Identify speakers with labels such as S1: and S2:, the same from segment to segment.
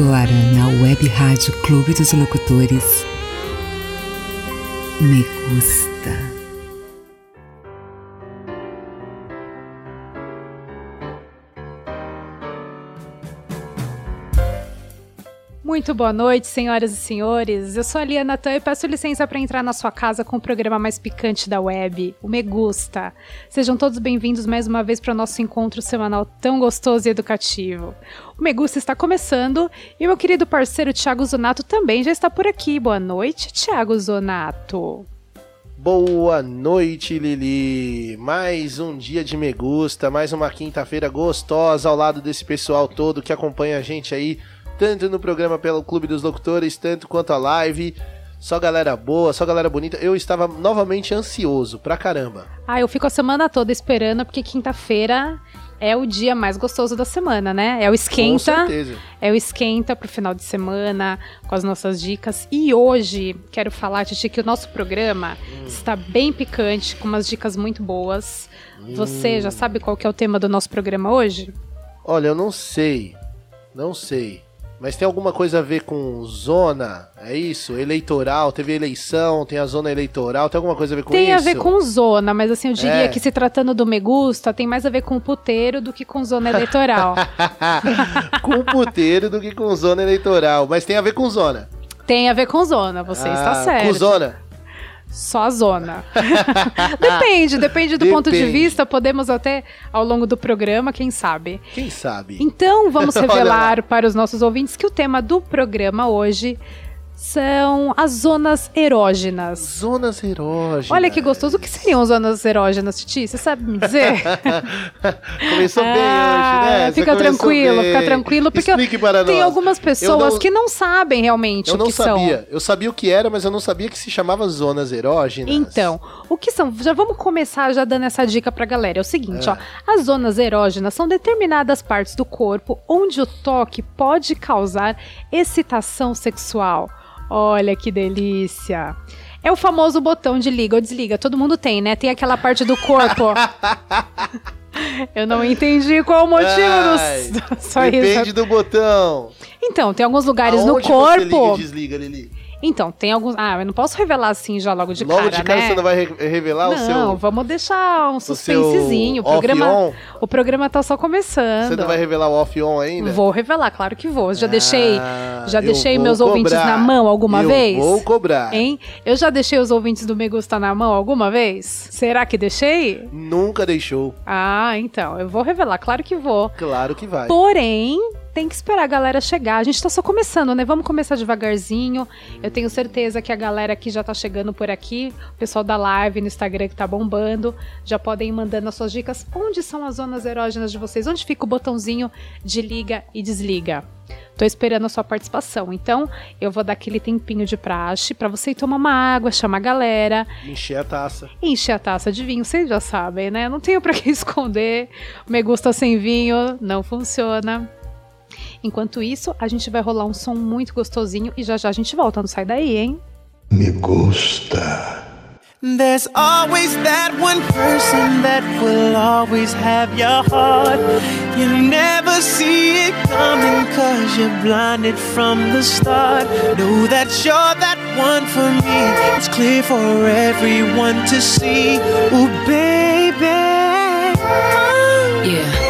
S1: agora na Web Rádio Clube dos Locutores. Me gusta.
S2: Muito boa noite, senhoras e senhores. Eu sou a Lia Natan e peço licença para entrar na sua casa com o programa mais picante da web, o Me Gusta. Sejam todos bem-vindos mais uma vez para o nosso encontro semanal tão gostoso e educativo. O Me Gusta está começando e meu querido parceiro Thiago Zonato também já está por aqui. Boa noite, Thiago Zonato.
S3: Boa noite, Lili. Mais um dia de Me Gusta, mais uma quinta-feira gostosa ao lado desse pessoal todo que acompanha a gente aí tanto no programa pelo Clube dos Locutores, tanto quanto a live. Só galera boa, só galera bonita. Eu estava novamente ansioso pra caramba.
S2: Ah, eu fico a semana toda esperando, porque quinta-feira é o dia mais gostoso da semana, né? É o esquenta.
S3: Com certeza.
S2: É o esquenta pro final de semana, com as nossas dicas. E hoje, quero falar, Titi, que o nosso programa hum. está bem picante, com umas dicas muito boas. Hum. Você já sabe qual que é o tema do nosso programa hoje?
S3: Olha, eu não sei. Não sei. Mas tem alguma coisa a ver com zona? É isso? Eleitoral? Teve eleição, tem a zona eleitoral, tem alguma coisa a ver com
S2: tem
S3: isso?
S2: Tem a ver com zona, mas assim, eu diria é. que se tratando do Megusta, tem mais a ver com puteiro do que com zona eleitoral.
S3: com puteiro do que com zona eleitoral. Mas tem a ver com zona.
S2: Tem a ver com zona, você ah, está certo.
S3: Com zona.
S2: Só a zona. depende, depende do depende. ponto de vista. Podemos até, ao longo do programa, quem sabe.
S3: Quem sabe.
S2: Então, vamos revelar para os nossos ouvintes que o tema do programa hoje são as zonas erógenas.
S3: Zonas erógenas.
S2: Olha que gostoso. O que seriam zonas erógenas, Titi? Você sabe me dizer?
S3: começou ah, bem hoje, né?
S2: Fica tranquilo, fica tranquilo, porque
S3: Explique para
S2: tem
S3: nós.
S2: algumas pessoas não, que não sabem realmente
S3: o
S2: que
S3: são. Eu não sabia. Eu sabia o que era, mas eu não sabia que se chamava zonas erógenas.
S2: Então, o que são? Já vamos começar já dando essa dica pra galera. É o seguinte, é. ó. As zonas erógenas são determinadas partes do corpo onde o toque pode causar excitação sexual Olha que delícia. É o famoso botão de liga ou desliga. Todo mundo tem, né? Tem aquela parte do corpo. Eu não entendi qual o motivo
S3: Ai, do... Só Depende isso. do botão.
S2: Então, tem alguns lugares Aonde no corpo. Você liga
S3: desliga, Lili?
S2: Então, tem alguns. Ah, eu não posso revelar assim já logo de
S3: logo
S2: cara.
S3: Logo de cara
S2: né?
S3: você não vai re revelar
S2: não,
S3: o seu.
S2: Não, vamos deixar um suspensezinho. O, o programa, o programa tá só começando.
S3: Você não vai revelar o off-on ainda?
S2: Vou revelar, claro que vou. Já ah, deixei, já deixei meus cobrar. ouvintes na mão alguma
S3: eu
S2: vez?
S3: Vou cobrar.
S2: Hein? Eu já deixei os ouvintes do Me Gusta na mão alguma vez? Será que deixei?
S3: Nunca deixou.
S2: Ah, então. Eu vou revelar, claro que vou.
S3: Claro que vai.
S2: Porém, tem que esperar a galera chegar. A gente tá só começando, né? Vamos começar devagarzinho. Eu tenho certeza que a galera que já tá chegando por aqui, o pessoal da live no Instagram que tá bombando, já podem ir mandando as suas dicas. Onde são as zonas erógenas de vocês? Onde fica o botãozinho de liga e desliga? Tô esperando a sua participação. Então, eu vou dar aquele tempinho de praxe para você ir tomar uma água, chamar a galera.
S3: Encher a taça.
S2: Encher a taça de vinho, vocês já sabem, né? Não tenho para que esconder. Me gusta sem vinho, não funciona. Enquanto isso, a gente vai rolar um som muito gostosinho e já já a gente volta. Não sai daí, hein?
S4: Me gusta.
S5: There's always that one person that will always have your heart. You never see it coming cause you're blinded from the start. Know that you're that one for me. It's clear for everyone to see. Oh, baby.
S6: Yeah.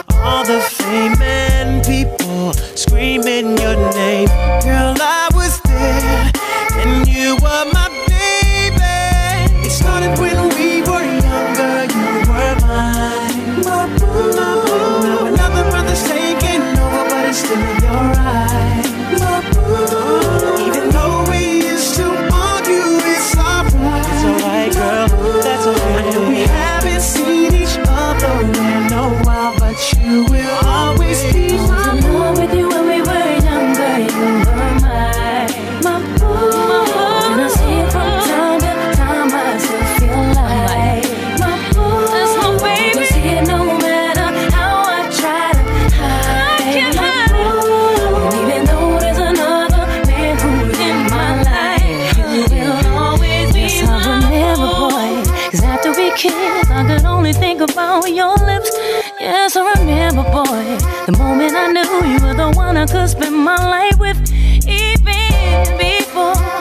S5: all the fame and people screaming your name. Girl, I was there, and you were my baby. It started when we were younger, you were mine. My boo, my boo. Now another brother's taking over, but it's still your your lips. Yes, I
S7: remember, boy,
S5: the moment I knew you were the one I could spend my life with, even before.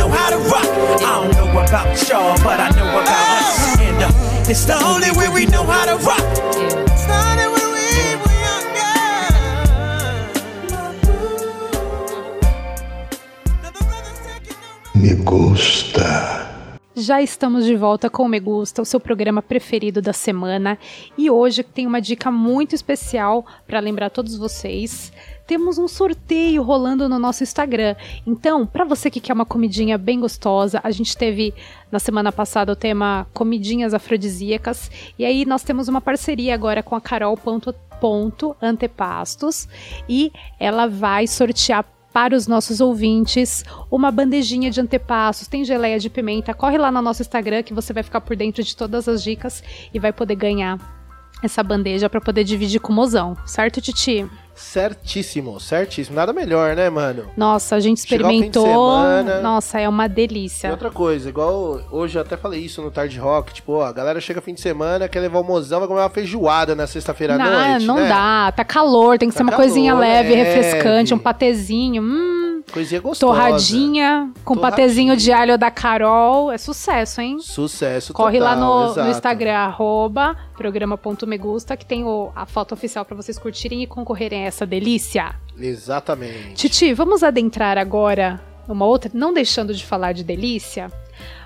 S5: Know
S7: how to rock. I don't know about y'all, but I know about us. And uh, it's the only way we know how to rock.
S8: started when we were younger. Another brother's taking over.
S4: Me gusta.
S2: Já estamos de volta com o Me Gusta, o seu programa preferido da semana. E hoje tem uma dica muito especial para lembrar todos vocês. Temos um sorteio rolando no nosso Instagram. Então, para você que quer uma comidinha bem gostosa, a gente teve na semana passada o tema comidinhas afrodisíacas. E aí nós temos uma parceria agora com a Carol Ponto, Ponto Antepastos. E ela vai sortear para os nossos ouvintes uma bandejinha de antepassos, tem geleia de pimenta. Corre lá no nosso Instagram que você vai ficar por dentro de todas as dicas e vai poder ganhar essa bandeja para poder dividir com o mozão, certo, Titi?
S3: Certíssimo, certíssimo. Nada melhor, né, mano?
S2: Nossa, a gente experimentou.
S3: semana.
S2: Nossa, é uma
S3: E
S2: delícia.
S3: outra coisa, igual hoje eu até falei isso no Tarde Rock, tipo, ó, a galera chega fim de semana, quer levar o mozão, vai comer uma feijoada na sexta-feira à
S2: Não,
S3: noite,
S2: não
S3: né?
S2: dá, tá calor, tem que
S3: Tá
S2: ser uma
S3: calor,
S2: coisinha leve,
S3: leve.
S2: refrescante, um patezinho, hum,
S3: Coisinha gostosa.
S2: torradinha, com
S3: Torradinha.
S2: patezinho de alho da Carol, é sucesso, hein?
S3: Sucesso
S2: Corre lá
S3: total,
S2: no, no
S3: exato.
S2: Instagram, arroba programa.megusta, que tem o- a foto oficial pra vocês curtirem e concorrerem a essa delícia.
S3: Exatamente.
S2: Titi, vamos adentrar agora uma outra, não deixando de falar de delícia.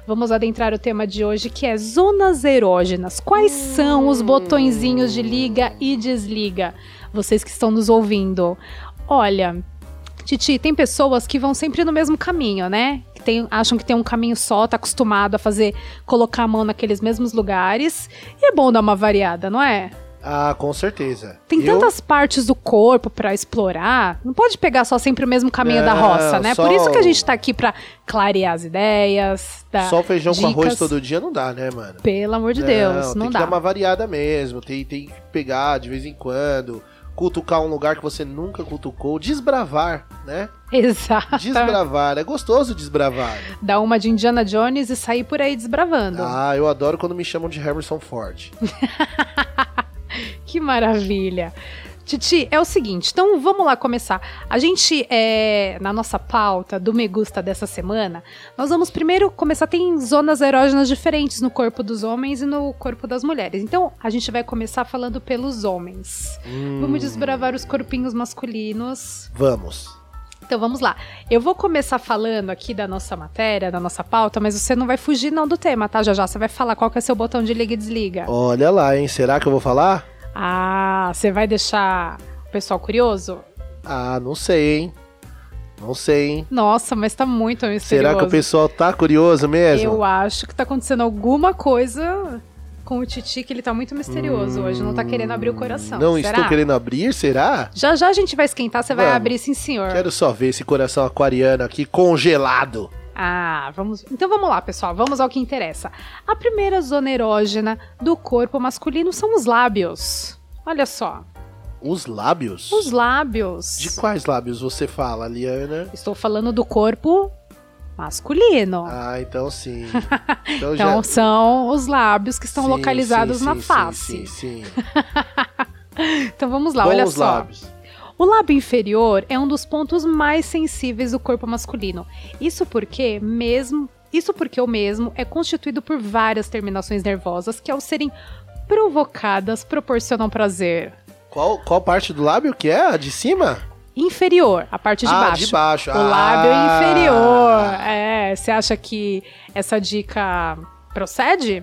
S2: Vamos adentrar o tema de hoje que é zonas erógenas. Quais são os botõezinhos de liga e desliga? Vocês que estão nos ouvindo. Olha, Titi, tem pessoas que vão sempre no mesmo caminho, né? Que tem- acham que tem um caminho só, tá acostumado a fazer, colocar a mão naqueles mesmos lugares. E é bom dar uma variada, não é?
S3: Ah, com certeza.
S2: Tem
S3: Eu-
S2: tantas partes do corpo pra explorar. Não pode pegar só sempre o mesmo caminho da
S3: Não,
S2: roça, né? Por isso que a gente tá aqui pra clarear as ideias. Dar
S3: Só o feijão com arroz
S2: dicas.
S3: todo dia não dá, né, mano?
S2: Pelo amor de Deus, não
S3: tem
S2: dá.
S3: que dar uma variada mesmo. Tem, tem que pegar de vez em quando. Cutucar um lugar que você nunca cutucou. Desbravar, né?
S2: Exato.
S3: Desbravar. É gostoso desbravar.
S2: Dar uma de Indiana Jones e sair por aí desbravando.
S3: Ah, eu adoro quando me chamam de Harrison Ford.
S2: Que maravilha. Titi, é o seguinte, então vamos lá começar. A gente, é, na nossa pauta do Me Gusta dessa semana, nós vamos primeiro começar. Tem zonas erógenas diferentes no corpo dos homens e no corpo das mulheres. Então, a gente vai começar falando pelos homens.
S3: Hum,
S2: Vamos desbravar os corpinhos masculinos.
S3: Vamos.
S2: Então vamos lá. Eu vou começar falando aqui da nossa matéria, da nossa pauta, mas você não vai fugir não do tema, tá? Já já você vai falar qual que é seu botão de liga e desliga.
S3: Olha lá, hein? Será que eu vou falar?
S2: Ah, você vai deixar o pessoal curioso?
S3: Ah, não sei, hein? Não sei, hein?
S2: Nossa, mas tá muito misterioso.
S3: Será que o pessoal tá curioso mesmo?
S2: Eu acho que tá acontecendo alguma coisa com o Titi, que ele tá muito misterioso hoje, não tá querendo abrir o coração.
S3: Não
S2: Será?
S3: estou querendo abrir, será?
S2: Já já a gente vai esquentar, você vai abrir sim, senhor.
S3: Quero só ver esse coração aquariano aqui congelado.
S2: Ah, vamos. Então vamos lá, pessoal. Vamos ao que interessa. A primeira zona erógena do corpo masculino são os lábios. Olha só.
S3: Os lábios?
S2: Os lábios.
S3: De quais lábios você fala, Liana?
S2: Estou falando do corpo masculino.
S3: Ah, então sim. Então,
S2: então são os lábios que estão
S3: Sim,
S2: localizados
S3: sim,
S2: na
S3: sim,
S2: face.
S3: Sim, sim, sim.
S2: Então vamos lá, olha
S3: Bons
S2: só.
S3: lábios.
S2: O lábio inferior é um dos pontos mais sensíveis do corpo masculino. Isso porque mesmo, isso porque o mesmo é constituído por várias terminações nervosas que ao serem provocadas proporcionam prazer.
S3: Qual, qual parte do lábio que é? A de cima?
S2: Inferior, a parte de
S3: ah,
S2: baixo.
S3: de baixo.
S2: O lábio
S3: Ah.
S2: inferior. É, você acha que essa dica procede?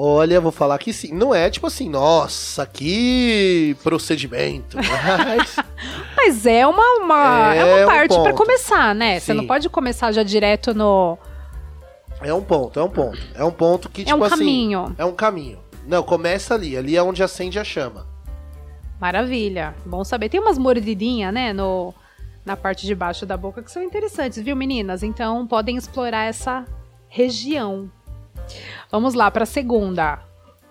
S3: Olha, vou falar que sim. Não é tipo assim, nossa, que procedimento. Mas
S2: Mas é uma, uma, é
S3: É
S2: uma
S3: um
S2: parte pra
S3: ponto.
S2: começar, né? Você
S3: Sim.
S2: não pode começar já direto no.
S3: é um ponto, é um ponto. É um ponto que,
S2: É
S3: tipo
S2: um
S3: assim.
S2: caminho.
S3: É um caminho. Não, começa ali. Ali é onde acende a chama.
S2: Maravilha. Bom saber. Tem umas mordidinhas, né, no, na parte de baixo da boca que são interessantes, viu, meninas? Então podem explorar essa região. Vamos lá para a segunda.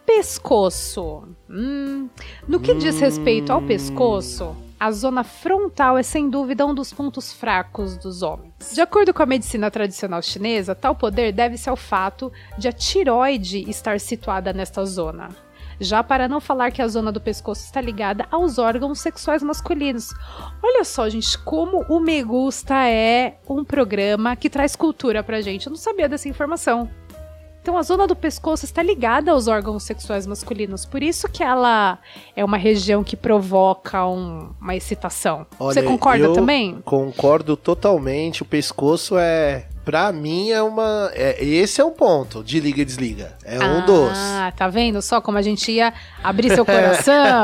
S2: Pescoço. Hum, no que diz respeito ao pescoço, a zona frontal é sem dúvida um dos pontos fracos dos homens. De acordo com a medicina tradicional chinesa, tal poder deve-se ao fato de a tiroide estar situada nesta zona. Já para não falar que a zona do pescoço está ligada aos órgãos sexuais masculinos. Olha só, gente, como o Me Gusta é um programa que traz cultura pra gente. Eu não sabia dessa informação. Então a zona do pescoço está ligada aos órgãos sexuais masculinos. Por isso que ela é uma região que provoca um- uma excitação. Você
S3: Olha,
S2: concorda
S3: eu
S2: também?
S3: Concordo totalmente. O pescoço é. Pra mim é uma. é- esse é um ponto de liga e desliga. É um dos.
S2: Ah, tá vendo só como a gente ia abrir seu coração?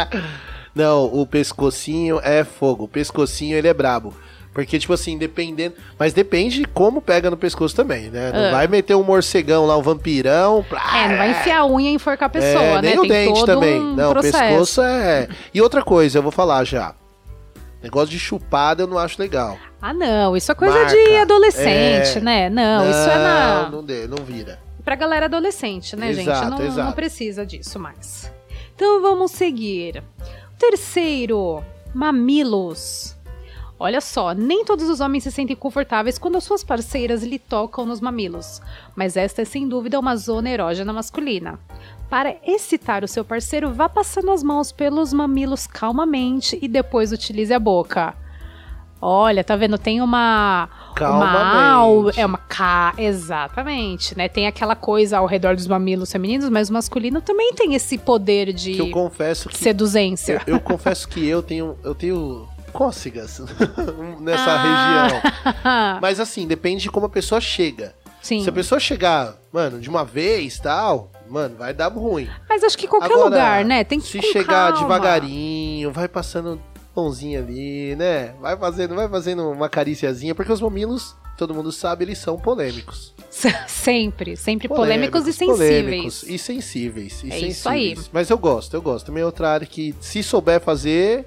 S3: Não, o pescocinho é fogo. O pescocinho ele é brabo. Porque, tipo assim, dependendo. Mas depende de como pega no pescoço também, né? Não
S2: Ah.
S3: vai meter um morcegão lá, um vampirão. plá,
S2: é, não vai enfiar a unha e enforcar a pessoa,
S3: é,
S2: né?
S3: Nem o
S2: Tem
S3: dente
S2: todo
S3: também.
S2: um
S3: não,
S2: processo.
S3: o pescoço é. E outra coisa, eu vou falar já. Negócio de chupada eu não acho legal.
S2: Ah, não, isso é coisa
S3: Marca.
S2: de adolescente,
S3: É.
S2: né? Não, isso é na
S3: Não, dê, não vira.
S2: pra galera adolescente, né, gente?
S3: Exato,
S2: Não,
S3: exato.
S2: não precisa disso mais. Então vamos seguir. Terceiro, mamilos. Olha só, nem todos os homens se sentem confortáveis quando as suas parceiras lhe tocam nos mamilos, mas esta é sem dúvida uma zona erógena masculina. Para excitar o seu parceiro, vá passando as mãos pelos mamilos calmamente e depois utilize a boca. Olha, tá vendo? Tem uma.
S3: Calmamente.
S2: é uma K, exatamente, né? Tem aquela coisa ao redor dos mamilos femininos, mas o masculino também tem esse poder de
S3: Que eu confesso que.
S2: seduzência.
S3: Eu, eu confesso que eu tenho. Eu tenho cócegas nessa
S2: Ah.
S3: região. Mas assim, depende de como a pessoa chega.
S2: Sim.
S3: Se a pessoa chegar, mano, de uma vez tal, mano, vai dar ruim.
S2: Mas acho que qualquer
S3: Agora,
S2: lugar, né? Tem que
S3: Se chegar
S2: calma.
S3: devagarinho, vai passando mãozinha ali, né? Vai fazendo, vai fazendo uma cariciazinha, porque os mamilos, todo mundo sabe, eles são polêmicos.
S2: sempre, sempre polêmicos, e sensíveis.
S3: polêmicos e sensíveis. E
S2: É
S3: sensíveis.
S2: isso aí.
S3: Mas eu gosto, eu gosto. Também é outra área que, se souber fazer,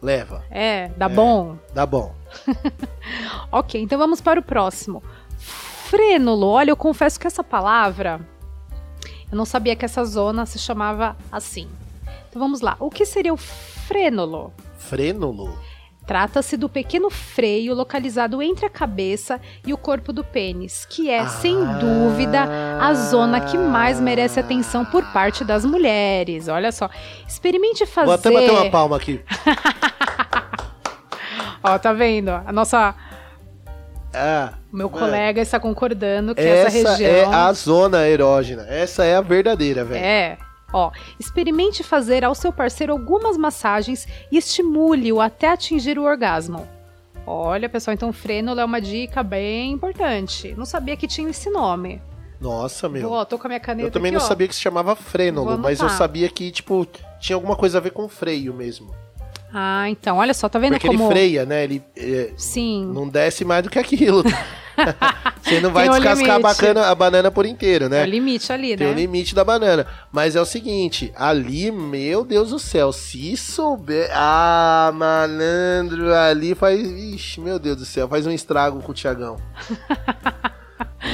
S3: leva.
S2: É, dá bom.
S3: Dá bom.
S2: Ok, então vamos para o próximo. Frênulo. Olha, eu confesso que essa palavra, eu não sabia que essa zona se chamava assim. Então vamos lá. O que seria o frênulo?
S3: Frênulo.
S2: Trata-se do pequeno freio localizado entre a cabeça e o corpo do pênis, que é, sem
S3: Ah.
S2: dúvida, a zona que mais merece atenção por parte das mulheres. Olha só. Experimente fazer.
S3: Vou até bater uma palma aqui.
S2: Ó, tá vendo? A nossa.
S3: Ah,
S2: meu
S3: Mano,
S2: colega está concordando que essa,
S3: essa
S2: região.
S3: é a zona erógena. Essa é a verdadeira, velho.
S2: É. Ó, experimente fazer ao seu parceiro algumas massagens e estimule-o até atingir o orgasmo. Olha, pessoal, então frênulo é uma dica bem importante. Não sabia que tinha esse nome.
S3: Nossa, meu.
S2: Ó, tô com a minha caneta
S3: Eu também
S2: aqui,
S3: não
S2: ó.
S3: sabia que se chamava frênulo, mas eu sabia que, tipo, tinha alguma coisa a ver com freio mesmo.
S2: Ah, então, olha só, tá vendo
S3: Porque
S2: como...
S3: ele freia, né? Ele é,
S2: Sim.
S3: não desce mais do que aquilo. Você não vai
S2: Tem um
S3: descascar a, bacana- a banana por inteiro,
S2: É
S3: né?
S2: o limite ali,
S3: Tem o
S2: né?
S3: limite da banana. Mas é o seguinte, ali, meu Deus do céu, se souber. Ah, malandro, ali faz. Ixi, meu Deus do céu, faz um estrago com o Tiagão.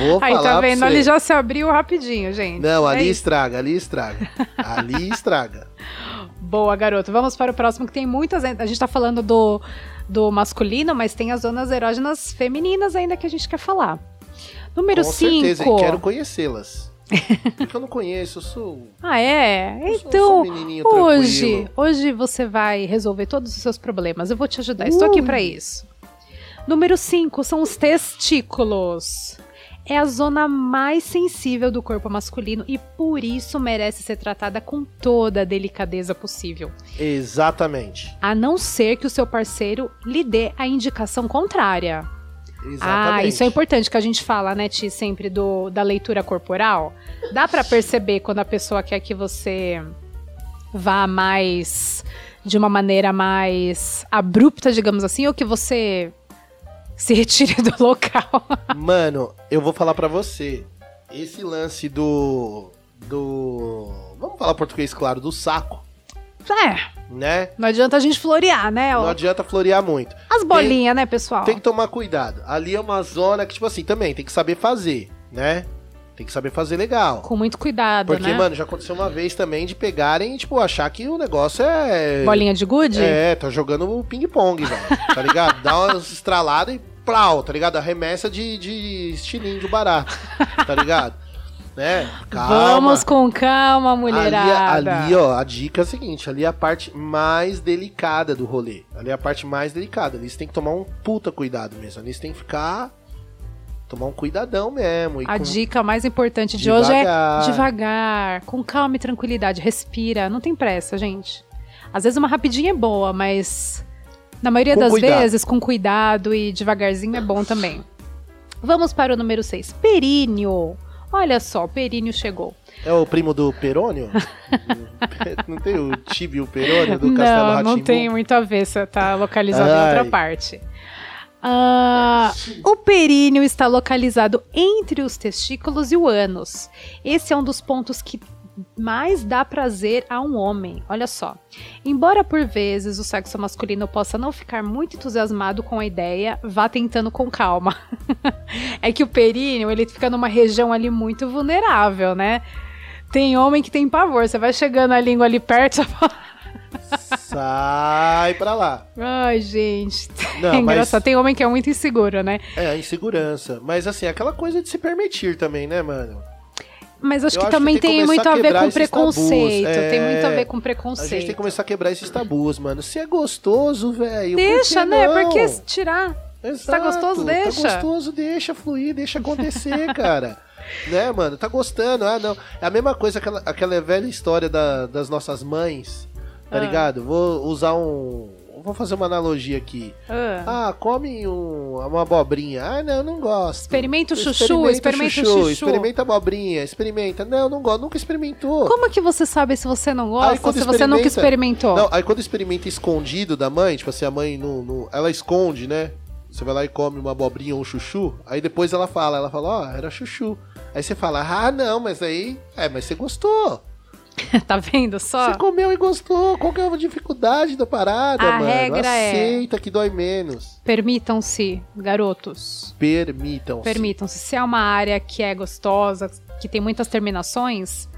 S3: Vou
S2: Aí, tá vendo? Ali já se abriu rapidinho, gente.
S3: Não,
S2: É
S3: ali
S2: isso.
S3: estraga, ali estraga. Ali estraga.
S2: Boa, garoto. Vamos para o próximo, que tem muitas. A gente tá falando do, do masculino, mas tem as zonas erógenas femininas ainda que a gente quer falar. Número
S3: Com certeza, e
S2: 5.
S3: quero conhecê-las. Porque eu não conheço, eu sou.
S2: Ah, é?
S3: eu
S2: Então,
S3: sou um
S2: hoje,
S3: tranquilo.
S2: hoje você vai resolver todos os seus problemas. Eu vou te ajudar. Estou aqui para isso. Número 5 são os testículos. É a zona mais sensível do corpo masculino e por isso merece ser tratada com toda a delicadeza possível.
S3: Exatamente.
S2: A não ser que o seu parceiro lhe dê a indicação contrária.
S3: Exatamente.
S2: Ah, isso é importante que a gente fala, né, Ti, sempre do, da leitura corporal. Dá pra perceber quando a pessoa quer que você vá mais de uma maneira mais abrupta, digamos assim, ou que você se retire do local.
S3: Mano, eu vou falar pra você. Esse lance do. Do. Vamos falar português, claro, do saco,
S2: é,
S3: né?
S2: não adianta a gente florear, né?
S3: Não adianta florear muito.
S2: As bolinhas, né, pessoal?
S3: Tem que tomar cuidado. Ali é uma zona que, tipo assim, também tem que saber fazer, né? Tem que saber fazer legal.
S2: Com muito cuidado,
S3: Porque,
S2: né?
S3: mano, já aconteceu uma vez também de pegarem e, tipo, achar que o negócio é.
S2: Bolinha de gude?
S3: É, tá jogando ping-pong, velho. Tá ligado? Dá umas estraladas e plau, tá ligado? Arremessa de, de estilinho de barato. Tá ligado? né? Calma.
S2: Vamos com calma,
S3: Ali,
S2: mulherada.
S3: ali, ó, a dica é a seguinte: ali é a parte mais delicada do rolê. Ali é a parte mais delicada. Ali você tem que tomar um puta cuidado mesmo. Ali você tem que ficar. Tomar um cuidadão mesmo.
S2: A dica mais importante de hoje é
S3: Devagar.
S2: devagar, com calma e tranquilidade. Respira, não tem pressa, gente. Às vezes uma rapidinha é boa, mas na maioria
S3: Com
S2: das
S3: cuidado.
S2: vezes, com cuidado e devagarzinho é bom também. Vamos para o número 6. Períneo. Olha só, o períneo chegou.
S3: É o primo do Perônio? não tem o Tibio Perônio do Castelo
S2: não, não tem muito a ver, você tá localizado em outra
S3: Ai.
S2: parte. Ah, o períneo está localizado entre os testículos e o ânus. Esse é um dos pontos que mais dá prazer a um homem. Olha só. Embora por vezes o sexo masculino possa não ficar muito entusiasmado com a ideia, vá tentando com calma. é que o períneo, ele fica numa região ali muito vulnerável, né? Tem homem que tem pavor. Você vai chegando a língua ali perto, você fala,
S3: Sai pra lá.
S2: Ai, gente.
S3: Não,
S2: é
S3: mas-
S2: engraçado. Tem homem que é muito inseguro, né?
S3: É, a insegurança. Mas assim, aquela coisa de se permitir também, né, mano?
S2: Mas acho
S3: Eu
S2: que
S3: acho
S2: também
S3: tem que
S2: tem, muito
S3: começar
S2: a
S3: a
S2: ver com preconceito. Tem
S3: é.
S2: muito a ver com
S3: A
S2: preconceito.
S3: gente tem que começar a quebrar esses tabus, mano. Se é gostoso, velho.
S2: Deixa, né?
S3: não?
S2: Por que tirar?
S3: Exato,
S2: tá gostoso, deixa.
S3: Tá gostoso, deixa fluir, deixa acontecer, cara. Né, mano? Tá gostando, ah, não. É a mesma coisa, aquela, aquela velha história da- das nossas mães, tá
S2: Ah.
S3: ligado? Vou usar um. Vou fazer uma analogia aqui.
S2: Ah.
S3: Ah, come um- uma abobrinha. Ah, não, não gosto.
S2: Experimenta o chuchu, experimenta o chuchu.
S3: Experimenta a abobrinha, experimenta. Não, não gosto, nunca experimentou.
S2: Como que você sabe se você não gosta
S3: Aí
S2: ou se você nunca experimentou?
S3: Não, aí quando experimenta escondido da mãe, tipo assim, a mãe não, não- ela esconde, né? Você vai lá e come uma abobrinha ou um chuchu, aí depois ela fala, ela fala, ó, era chuchu. Aí você fala, ah, não, mas aí, é, mas você gostou.
S2: tá vendo só?
S3: Você comeu e gostou. Qual que é a dificuldade da parada,
S2: A
S3: mano?
S2: regra é-
S3: Aceita que dói menos.
S2: Permitam-se, garotos.
S3: Permitam.
S2: Permitam-se. Se é uma área que é gostosa, que tem muitas terminações,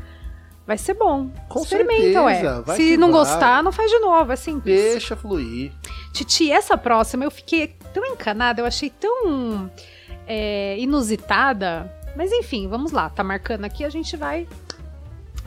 S2: vai ser bom.
S3: Com
S2: Experimenta,
S3: certeza,
S2: ué. Se não
S3: vai.
S2: gostar, não faz de novo. É simples.
S3: Deixa fluir.
S2: Titi, essa próxima eu fiquei tão encanada, eu achei tão é, inusitada. Mas enfim, vamos lá. Tá marcando aqui, a gente vai,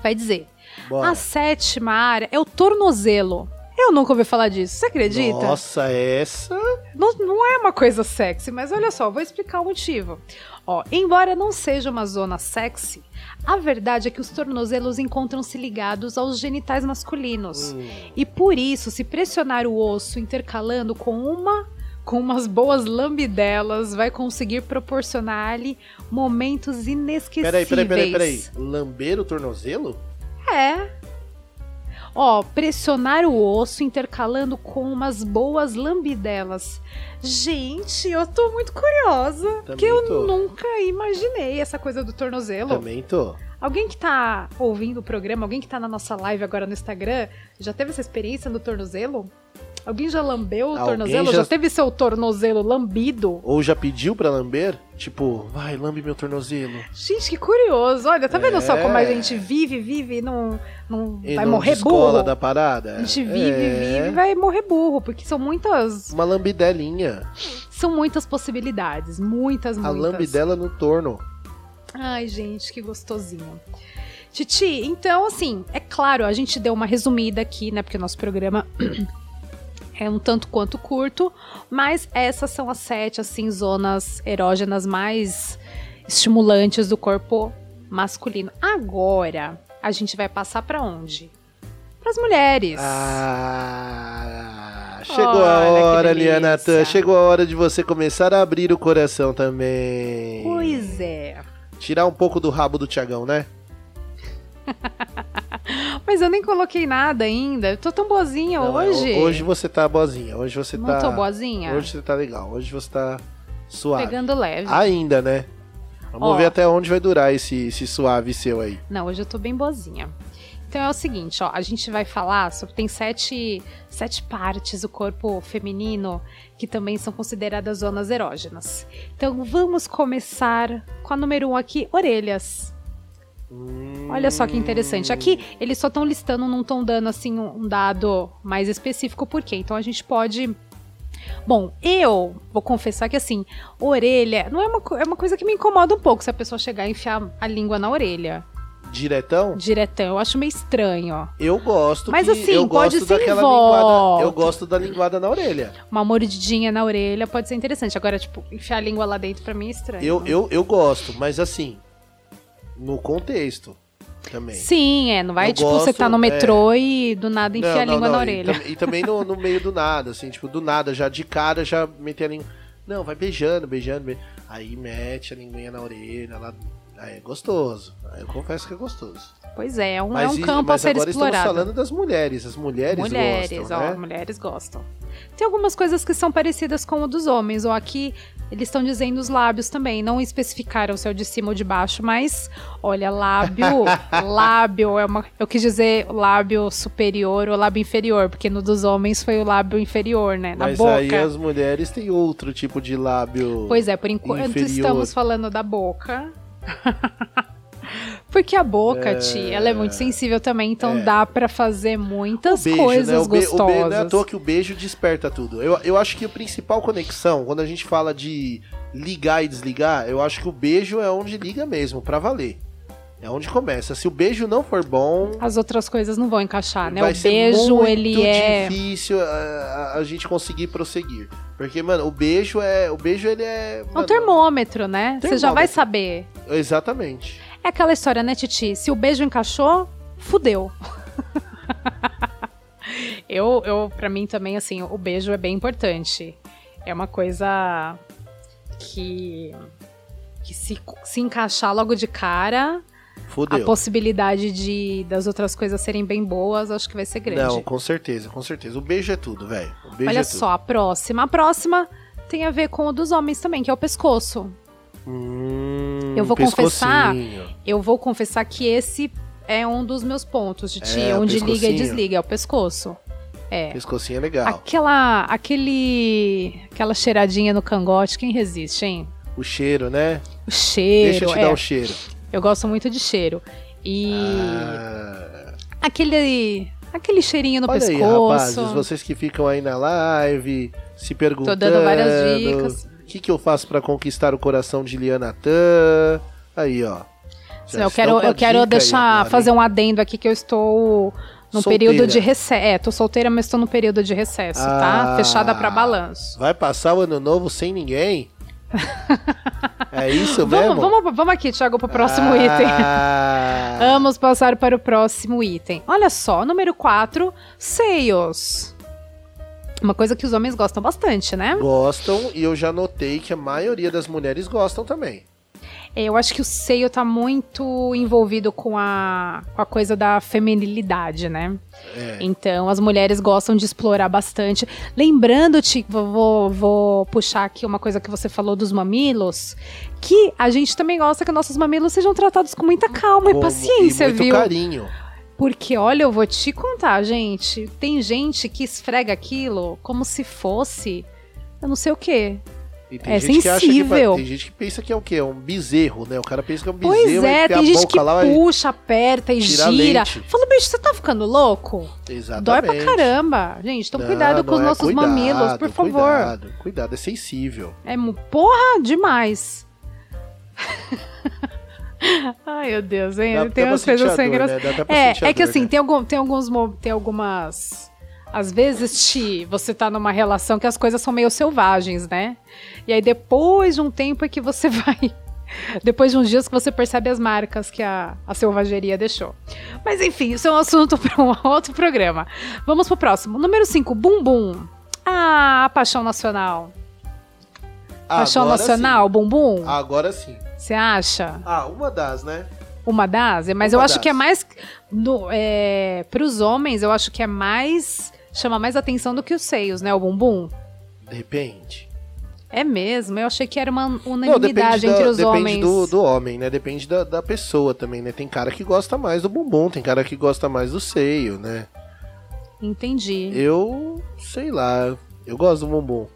S2: vai dizer.
S3: Bora.
S2: A sétima área é o tornozelo. Eu nunca ouvi falar disso. Você acredita?
S3: Nossa, essa.
S2: Não, não é uma coisa sexy, mas olha só, vou explicar o motivo. Ó, embora não seja uma zona sexy, a verdade é que os tornozelos encontram-se ligados aos genitais masculinos.
S3: Hum,
S2: E por isso, se pressionar o osso intercalando com uma com umas boas lambidelas, vai conseguir proporcionar-lhe momentos
S3: Peraí,
S2: inesquecíveis.
S3: peraí, peraí, peraí. Lamber o tornozelo?
S2: É. Ó, pressionar o osso intercalando com umas boas lambidelas. Gente, eu tô muito curiosa. porque eu
S3: tô.
S2: nunca imaginei essa coisa do tornozelo.
S3: Também tô.
S2: Alguém que tá ouvindo o programa, alguém que tá na nossa live agora no Instagram, já teve essa experiência no tornozelo? Alguém já lambeu o
S3: Alguém
S2: tornozelo?
S3: já-
S2: Já... teve seu tornozelo lambido?
S3: Ou já pediu pra lamber? Tipo, vai, lambe meu tornozelo.
S2: Gente, que curioso. Olha, tá vendo só
S3: É.
S2: como a gente vive, vive e não, não
S3: E
S2: vai
S3: não
S2: morrer burro?
S3: da parada?
S2: A gente vive,
S3: É.
S2: vive e vai morrer burro, porque são muitas,
S3: Uma lambidelinha.
S2: são muitas possibilidades, muitas,
S3: A
S2: muitas.
S3: lambidela no torno.
S2: Ai, gente, que gostosinho. Titi, então, assim, é claro, a gente deu uma resumida aqui, né? Porque o nosso programa é um tanto quanto curto, mas essas são as sete, assim, zonas erógenas mais estimulantes do corpo masculino. Agora, a gente vai passar pra onde? Para as mulheres.
S3: Ah, chegou a
S2: Olha que
S3: hora. Liana Tan. Chegou a hora de você começar a abrir o coração também.
S2: Pois é.
S3: Tirar um pouco do rabo do Tiagão, né?
S2: Mas eu nem coloquei nada ainda. Eu tô tão boazinha
S3: Não, é,
S2: hoje.
S3: ho- Hoje você tá boazinha. Hoje você
S2: Não
S3: tá.
S2: tô boazinha?
S3: Hoje você tá legal. Hoje você tá suave.
S2: Pegando leve.
S3: Ainda, né? Vamos
S2: Ó.
S3: ver até onde vai durar esse, esse suave seu aí.
S2: Não, hoje eu tô bem boazinha. Então é o seguinte, ó, a gente vai falar sobre tem sete, sete partes do corpo feminino que também são consideradas zonas erógenas. Então vamos começar com a número um aqui, orelhas. Olha só que interessante. Aqui eles só estão listando, não estão dando assim um dado mais específico por quê. Então a gente pode Bom, eu vou confessar que assim, orelha não é uma, é uma coisa que me incomoda um pouco se a pessoa chegar e enfiar a língua na orelha
S3: Diretão?
S2: diretão. Eu acho meio estranho, ó.
S3: Eu gosto
S2: Mas
S3: que
S2: assim,
S3: eu
S2: pode
S3: gosto
S2: ser
S3: daquela linguada. Eu gosto da linguada na orelha.
S2: Uma mordidinha na orelha pode ser interessante. Agora, tipo, enfiar a língua lá dentro pra mim é estranho.
S3: Eu, eu, eu gosto, mas assim, no contexto também.
S2: Sim, é. Não vai,
S3: Eu
S2: tipo, você
S3: gosto,
S2: tá no
S3: é.
S2: metrô e do nada enfia a língua na
S3: e
S2: orelha.
S3: tam- E, também no, no meio do nada, assim, tipo, do nada, já de cara, já meter a língua. Não, vai beijando, beijando, beijando. Aí mete a linguinha na orelha, lá. Aí é gostoso. Aí eu confesso que é gostoso.
S2: Pois é, é um, é
S3: Mas,
S2: um
S3: e-
S2: campo
S3: mas
S2: a ser
S3: agora estamos
S2: explorado.
S3: falando das mulheres. As mulheres,
S2: mulheres,
S3: gostam,
S2: ó,
S3: né?
S2: mulheres gostam. Tem algumas coisas que são parecidas com o dos homens, ou aqui eles estão dizendo os lábios também, não especificaram se é o de cima ou de baixo, mas olha, lábio, lábio é uma, eu quis dizer lábio superior ou lábio inferior, porque no dos homens foi o lábio inferior, né, na
S3: Mas
S2: boca.
S3: aí as mulheres têm outro tipo de lábio.
S2: Pois é, por enquanto
S3: inferior.
S2: estamos falando da boca. Porque a boca, Ti, ela é muito sensível também, então
S3: É.
S2: dá pra fazer muitas
S3: beijo,
S2: coisas
S3: né? O, be-
S2: gostosas.
S3: o beijo não é à toa que o beijo desperta tudo. Eu, eu acho que a principal conexão, quando a gente fala de ligar e desligar, eu acho que o beijo é onde liga mesmo, pra valer. É onde começa. Se o beijo não for bom,
S2: As outras coisas não vão encaixar, né?
S3: vai
S2: o
S3: ser
S2: beijo,
S3: muito
S2: ele é.
S3: difícil a, a- a gente conseguir prosseguir. Porque, mano, o beijo é. O beijo ele é.
S2: É um termômetro, né? Você já vai
S3: Termômetro.
S2: saber.
S3: Exatamente.
S2: É aquela história, né, Titi? Se o beijo encaixou, fudeu. eu, eu, pra mim também, assim, o beijo é bem importante. É uma coisa que. que se, se encaixar logo de cara, a
S3: Fudeu.
S2: possibilidade de das outras coisas serem bem boas, acho que vai ser grande.
S3: Não, com certeza, com certeza. O beijo é tudo, velho.
S2: Olha
S3: é tudo.
S2: só, a próxima. A próxima tem a ver com o dos homens também, que é o pescoço.
S3: Hum,
S2: Eu vou confessar-. Eu vou confessar que esse é um dos meus pontos de ti,
S3: É, o
S2: onde liga e desliga, é o pescoço. É.
S3: Pescocinho é legal.
S2: Aquela, aquele, aquela cheiradinha no cangote, quem resiste, hein?
S3: O cheiro, né?
S2: O cheiro,
S3: Deixa eu te
S2: é.
S3: dar um cheiro.
S2: Eu gosto muito de cheiro. E
S3: Ah,
S2: aquele, aquele cheirinho no
S3: olha aí,
S2: pescoço.
S3: rapazes, vocês que ficam aí na live, se perguntando.
S2: dando várias dicas.
S3: O que, que eu faço pra conquistar o coração de Liana Tan? Aí, ó. Já
S2: eu quero, eu quero
S3: aí
S2: deixar, fazer um adendo aqui que eu estou no
S3: Solteira.
S2: período de recesso. É, tô solteira, mas estou no período de recesso, tá?
S3: Ah.
S2: Fechada pra balanço.
S3: Vai passar o ano novo sem ninguém? é isso
S2: Vamos,
S3: mesmo?
S2: vamos, vamos aqui, Thiago, pro próximo item.
S3: Ah,
S2: Vamos passar para o próximo item. Olha só, número 4, seios. Uma coisa que os homens gostam bastante, né?
S3: Gostam e eu já notei que a maioria das mulheres gostam também.
S2: Eu acho que o seio tá muito envolvido com a, com a coisa da feminilidade, né?
S3: É.
S2: Então, as mulheres gostam de explorar bastante. Lembrando-te, vou, vou, puxar aqui uma coisa que você falou dos mamilos, que a gente também gosta que nossos mamilos sejam tratados com muita calma e paciência,
S3: e muito
S2: viu?
S3: carinho.
S2: Porque, olha, eu vou te contar, gente. Tem gente que esfrega aquilo como se fosse. Eu não sei o quê. É
S3: gente que acha que
S2: sensível.
S3: tem gente que pensa que é o quê? É um bezerro, né? O cara pensa que é um
S2: Pois
S3: bezerro,
S2: é,
S3: aí
S2: tem gente que
S3: lá
S2: puxa, aperta e gira. Fala, bicho, você tá ficando louco?
S3: Exatamente.
S2: Dói pra caramba. Gente, então
S3: Não,
S2: cuidado com os
S3: é,
S2: nossos
S3: cuidado,
S2: mamilos, por favor.
S3: Cuidado, cuidado, é sensível.
S2: É porra demais. Ai, meu Deus, hein?
S3: Dá-
S2: tem umas coisas sem
S3: dor,
S2: graça.
S3: né?
S2: É, é que
S3: dor,
S2: assim,
S3: né?
S2: tem, algum, tem, alguns, tem algumas. Às vezes, Ti, você tá numa relação que as coisas são meio selvagens, né? E aí, depois de um tempo é que você vai. Depois de uns dias que você percebe as marcas que a, a selvageria deixou. Mas enfim, isso é um assunto para um outro programa. Vamos pro próximo. Número 5, Bumbum. Ah, paixão nacional. Paixão
S3: Agora
S2: nacional, bumbum?
S3: sim. Agora sim.
S2: Você acha?
S3: Ah, uma das, né?
S2: Uma das? Mas
S3: Uma
S2: eu acho
S3: das.
S2: que é mais. No, é, pros homens, eu acho que é mais. Chama mais atenção do que os seios, né? O bumbum.
S3: Depende.
S2: É mesmo, eu achei que era uma
S3: Não,
S2: unanimidade
S3: depende,
S2: entre
S3: da,
S2: os
S3: depende
S2: homens.
S3: do, do homem, né? Depende da, da pessoa também, né? Tem cara que gosta mais do bumbum, tem cara que gosta mais do seio, né?
S2: Entendi.
S3: Eu, sei lá, eu gosto do bumbum.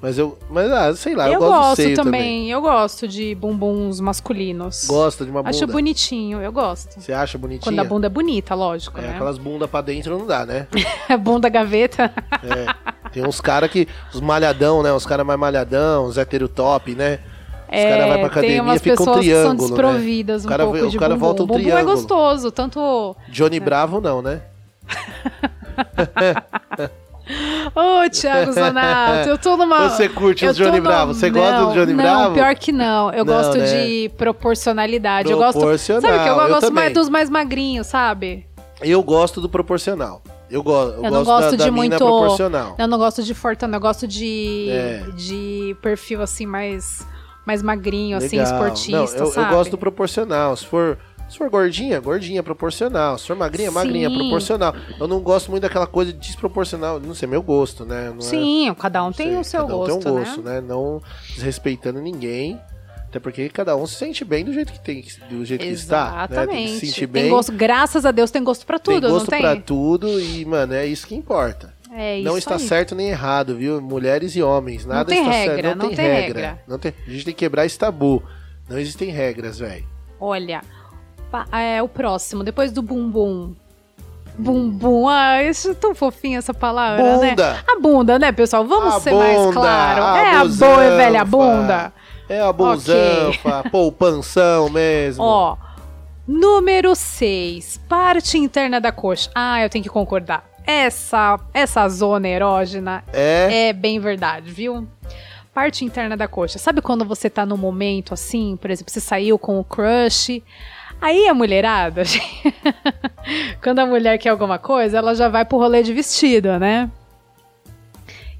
S3: Mas eu, mas ah, sei lá, eu,
S2: eu
S3: gosto,
S2: gosto também,
S3: também.
S2: eu gosto de bumbuns masculinos.
S3: Gosta de uma bunda.
S2: Acho bonitinho, eu gosto.
S3: Você acha bonitinha?
S2: Quando a bunda é bonita, lógico,
S3: É,
S2: né?
S3: aquelas bundas pra dentro não dá, né?
S2: bunda gaveta.
S3: É. Tem uns caras que. Os malhadão, né? Os caras mais malhadão, os hétero top, né? Os
S2: É,
S3: caras vão pra
S2: tem
S3: academia
S2: umas
S3: fica um
S2: pessoas que são
S3: triângulo, né?
S2: desprovidas
S3: O
S2: um
S3: cara
S2: pouco
S3: o
S2: de
S3: cara
S2: bumbum.
S3: volta um
S2: bumbum é
S3: triângulo.
S2: gostoso, tanto...
S3: Johnny Bravo não, né?
S2: Ô, Thiago Zonato, eu tô numa...
S3: Você curte
S2: eu tô
S3: Johnny
S2: no-
S3: Bravo? Você
S2: não,
S3: gosta do Johnny
S2: não,
S3: Bravo?
S2: pior que não. Eu
S3: Não,
S2: gosto
S3: né?
S2: de proporcionalidade. Eu gosto...
S3: Proporcional,
S2: Sabe o que? Eu,
S3: eu
S2: gosto mais dos mais magrinhos, sabe?
S3: Eu gosto do proporcional. Eu, go eu,
S2: Eu não
S3: gosto
S2: gosto
S3: da,
S2: de
S3: da
S2: muito-
S3: proporcional.
S2: Eu não gosto de fortão, eu gosto de,
S3: É.
S2: de perfil assim mais, mais magrinho, assim,
S3: Legal.
S2: esportista,
S3: Não, eu, eu
S2: sabe?
S3: gosto do proporcional. Se for, se for gordinha, gordinha, proporcional. Se for magrinha, magrinha,
S2: Sim.
S3: proporcional. Eu não gosto muito daquela coisa desproporcional. Não sei, meu gosto, né? Não é-
S2: Sim, cada um
S3: não
S2: tem
S3: sei,
S2: o seu
S3: cada um
S2: gosto,
S3: tem um gosto,
S2: né?
S3: né? Não desrespeitando ninguém. Até porque cada um se sente bem do jeito que tem, do jeito que está. Né? Tem
S2: Exatamente.
S3: que se sentir
S2: Tem
S3: bem.
S2: gosto, graças a Deus tem gosto pra tudo,
S3: tem gosto
S2: não tem?
S3: pra tudo e, mano, é isso que importa.
S2: É isso
S3: não está
S2: aí.
S3: certo nem errado, viu? Mulheres e homens, nada
S2: tem
S3: está
S2: regra,
S3: certo.
S2: não
S3: tem,
S2: tem
S3: regra.
S2: regra.
S3: Não tem... A gente tem que quebrar esse tabu. Não existem regras, velho.
S2: Olha, é o próximo, depois do bumbum. Bumbum, ah, isso é tão fofinho essa palavra, né?
S3: Bunda.
S2: A bunda, né, pessoal? Vamos
S3: A
S2: ser mais
S3: bunda,
S2: claro.
S3: a
S2: é a boa
S3: busanfa.
S2: velha bunda.
S3: É a bonzanfa, poupanção mesmo.
S2: Ó, número 6, parte interna da coxa. Ah, eu tenho que concordar. Essa, essa zona erógena
S3: É?
S2: é bem verdade, viu? Parte interna da coxa. Sabe quando você tá num momento assim, por exemplo, você saiu com o crush, aí a mulherada, quando a mulher quer alguma coisa, ela já vai pro rolê de vestido, né?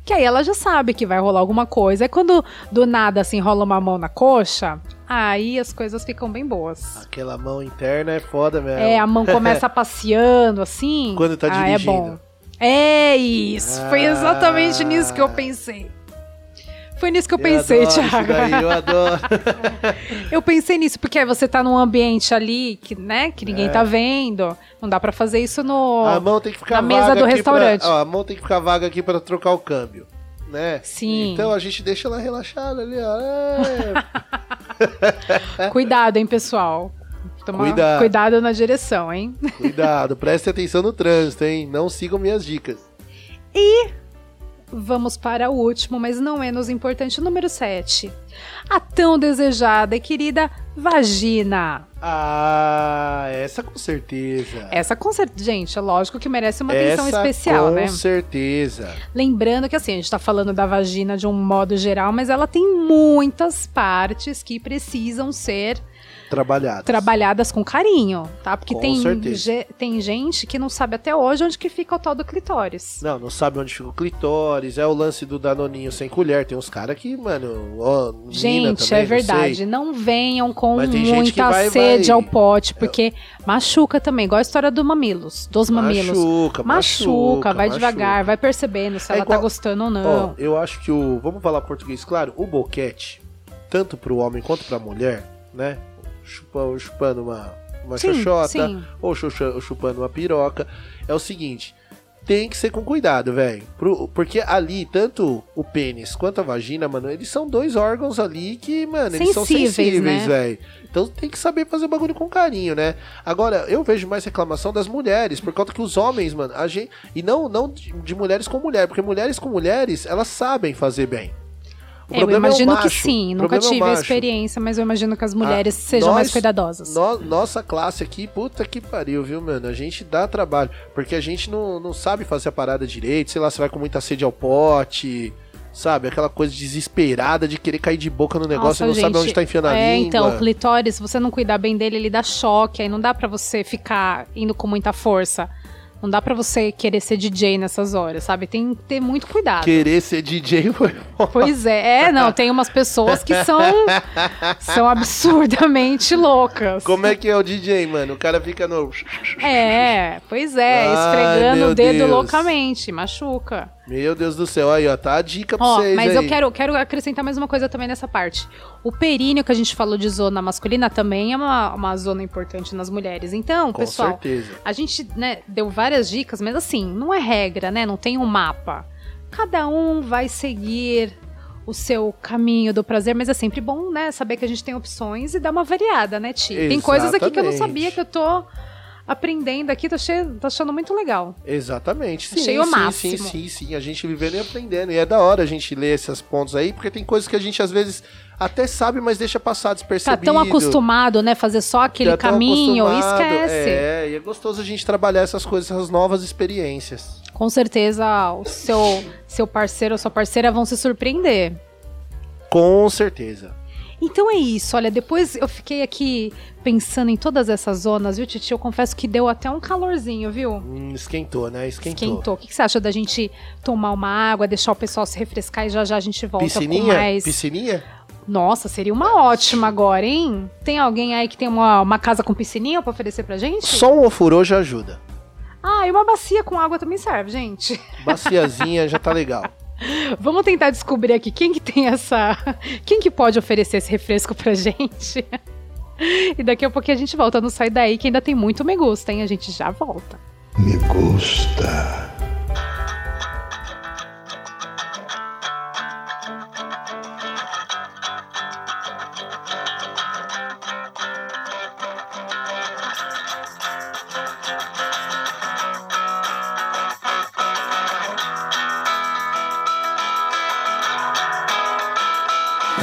S2: Que aí ela já sabe que vai rolar alguma coisa. É quando do nada assim rola uma mão na coxa, aí as coisas ficam bem boas.
S3: Aquela mão interna é foda mesmo.
S2: É, a mão começa passeando assim.
S3: Quando tá
S2: ah, é
S3: dirigindo.
S2: bom. É isso. Foi exatamente
S3: Ah.
S2: nisso que eu pensei. Foi nisso que eu pensei,
S3: adoro
S2: Thiago.
S3: daí, eu adoro.
S2: Eu pensei nisso porque você tá num ambiente ali que, né, que ninguém tá vendo. Não dá pra fazer isso no
S3: É. A mão tem que ficar
S2: na mesa
S3: vaga
S2: do restaurante.
S3: Pra, ó, a mão tem que ficar vaga aqui pra trocar o câmbio, né?
S2: Sim.
S3: Então a gente deixa ela relaxada ali, ó. É,
S2: Cuidado, hein, pessoal.
S3: Cuidado.
S2: cuidado na direção, hein?
S3: cuidado, preste atenção no trânsito, hein? Não sigam minhas dicas.
S2: Vamos para o último, mas não menos importante, número 7. A tão desejada e querida vagina.
S3: Ah, essa com certeza.
S2: Essa com certeza, gente, é lógico que merece uma atenção
S3: essa
S2: especial,
S3: com
S2: né?
S3: certeza.
S2: Lembrando que assim, a gente tá falando da vagina de um modo geral, mas ela tem muitas partes que precisam ser
S3: Trabalhado.
S2: trabalhadas com carinho, tá? Porque
S3: Com
S2: tem, ge- tem gente que não sabe até hoje onde que fica o tal do clitóris.
S3: Não, não sabe onde fica o clitóris, é o lance do danoninho sem colher. Tem uns caras que, mano, ó,
S2: Gente,
S3: também,
S2: é
S3: não
S2: verdade.
S3: sei.
S2: Não venham com muita
S3: vai-
S2: sede
S3: vai-
S2: ao pote, porque machuca também, igual a história do mamilos, dos mamilos.
S3: Machuca,
S2: Machuca, vai
S3: machuca.
S2: devagar, vai percebendo se
S3: É
S2: ela tá
S3: igual-
S2: gostando ou
S3: Ó,
S2: não.
S3: eu acho que o. Vamos falar português, claro. O boquete, tanto pro homem quanto pra mulher, né? Chupa, chupando uma, uma
S2: Sim,
S3: xoxota,
S2: sim.
S3: ou chupando uma piroca. É o seguinte, tem que ser com cuidado, velho. Porque ali, tanto o pênis quanto a vagina, mano, eles são dois órgãos ali que, mano, eles são
S2: Sensíveis,
S3: sensíveis,
S2: né?
S3: velho. Então tem que saber fazer o bagulho com carinho, né? Agora, eu vejo mais reclamação das mulheres, por conta que os homens, mano, a gente. E não, não de, de mulheres com mulher, porque mulheres com mulheres, elas sabem fazer bem. O
S2: eu
S3: problema é
S2: imagino que sim, nunca
S3: problema é
S2: tive a experiência, mas eu imagino que as mulheres
S3: Ah,
S2: sejam mais
S3: nós-
S2: cuidadosas.
S3: No- nossa classe aqui, puta que pariu, viu, mano? A gente dá trabalho. Porque a gente não, não sabe fazer a parada direito. Sei lá, você vai com muita sede ao pote. Sabe? Aquela coisa desesperada de querer cair de boca no negócio e não
S2: Nossa,
S3: sabe
S2: gente,
S3: onde tá enfiando a
S2: é,
S3: língua.
S2: então, o clitóris, se você não cuidar bem dele, ele dá choque, aí não dá pra você ficar indo com muita força. Não dá pra você querer ser DJ nessas horas, sabe? Tem que ter muito cuidado.
S3: Querer ser DJ foi
S2: Pois é, é, não, tem umas pessoas que são são absurdamente loucas.
S3: Como é que é o DJ, mano? O cara fica no.
S2: É, pois é, esfregando o dedo
S3: Deus.
S2: loucamente, machuca.
S3: Meu Deus do céu, aí, ó, tá a dica pra
S2: Ó,
S3: vocês.
S2: mas
S3: aí.
S2: eu quero, quero acrescentar mais uma coisa também nessa parte. O períneo que a gente falou de zona masculina também é uma, uma zona importante nas mulheres. Então,
S3: Com
S2: pessoal,
S3: certeza.
S2: a gente né, deu várias dicas, mas assim, não é regra, né? Não tem um mapa. Cada um vai seguir o seu caminho do prazer, mas é sempre bom, né, saber que a gente tem opções e dar uma variada, né, Ti? Tem coisas aqui que eu não sabia que eu tô aprendendo aqui, tô, achei- tô achando muito legal.
S3: Exatamente. Sim,
S2: Achei o
S3: sim,
S2: máximo.
S3: sim, sim, sim. A gente vivendo e aprendendo. E é da hora a gente ler esses pontos aí, porque tem coisas que a gente às vezes até sabe, mas deixa passar
S2: Tá
S3: despercebido.
S2: tão acostumado, né, fazer só aquele
S3: tão
S2: caminho, esquece.
S3: É, e é gostoso a gente trabalhar essas coisas, essas novas experiências.
S2: Com certeza o seu, seu parceiro ou sua parceira vão se surpreender.
S3: Com certeza.
S2: Então é isso, olha, depois eu fiquei aqui pensando em todas essas zonas, viu, Titi? Eu confesso que deu até um calorzinho, viu?
S3: Hum, esquentou, né? Esquentou.
S2: Esquentou. O que, que você acha da gente tomar uma água, deixar o pessoal se refrescar e já já a gente volta com
S3: Piscininha?
S2: mais.
S3: Piscininha?
S2: Nossa, seria uma ótima agora, hein? Tem alguém aí que tem uma, uma casa com piscininha pra oferecer pra gente?
S3: Só um ofurô já ajuda.
S2: Ah, e uma bacia com água também serve, gente.
S3: Baciazinha já tá legal.
S2: Vamos tentar descobrir aqui quem que tem essa. Quem que pode oferecer esse refresco pra gente. E daqui a pouquinho a gente volta. Não sai daí que ainda tem muito me gusta, hein? A gente já volta.
S4: Me gusta.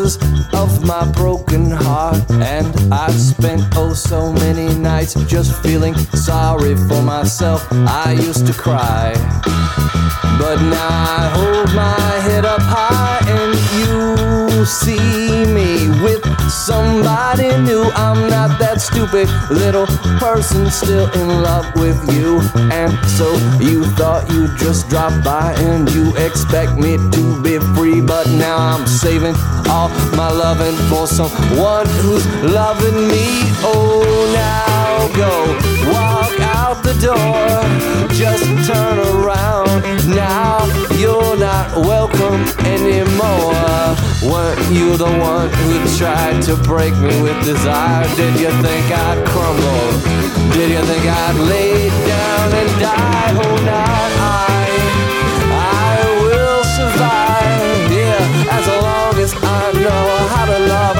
S8: Pieces of my broken heart. And I've spent oh so many nights just feeling sorry for myself. I used to cry. But now I hold my head up high and you see me somebody new. I'm not that stupid little person still in love with you. And so you thought you'd just drop by and you expect me to be free. But now I'm saving all my loving for someone who's loving me. Oh, now go walk out the door. Just turn around. Now welcome anymore. Weren't you the one who tried to break me with desire? Did you think I'd crumble? Did you think I'd lay down and die? Oh, now I, I will survive. Yeah, as long as I know how to love,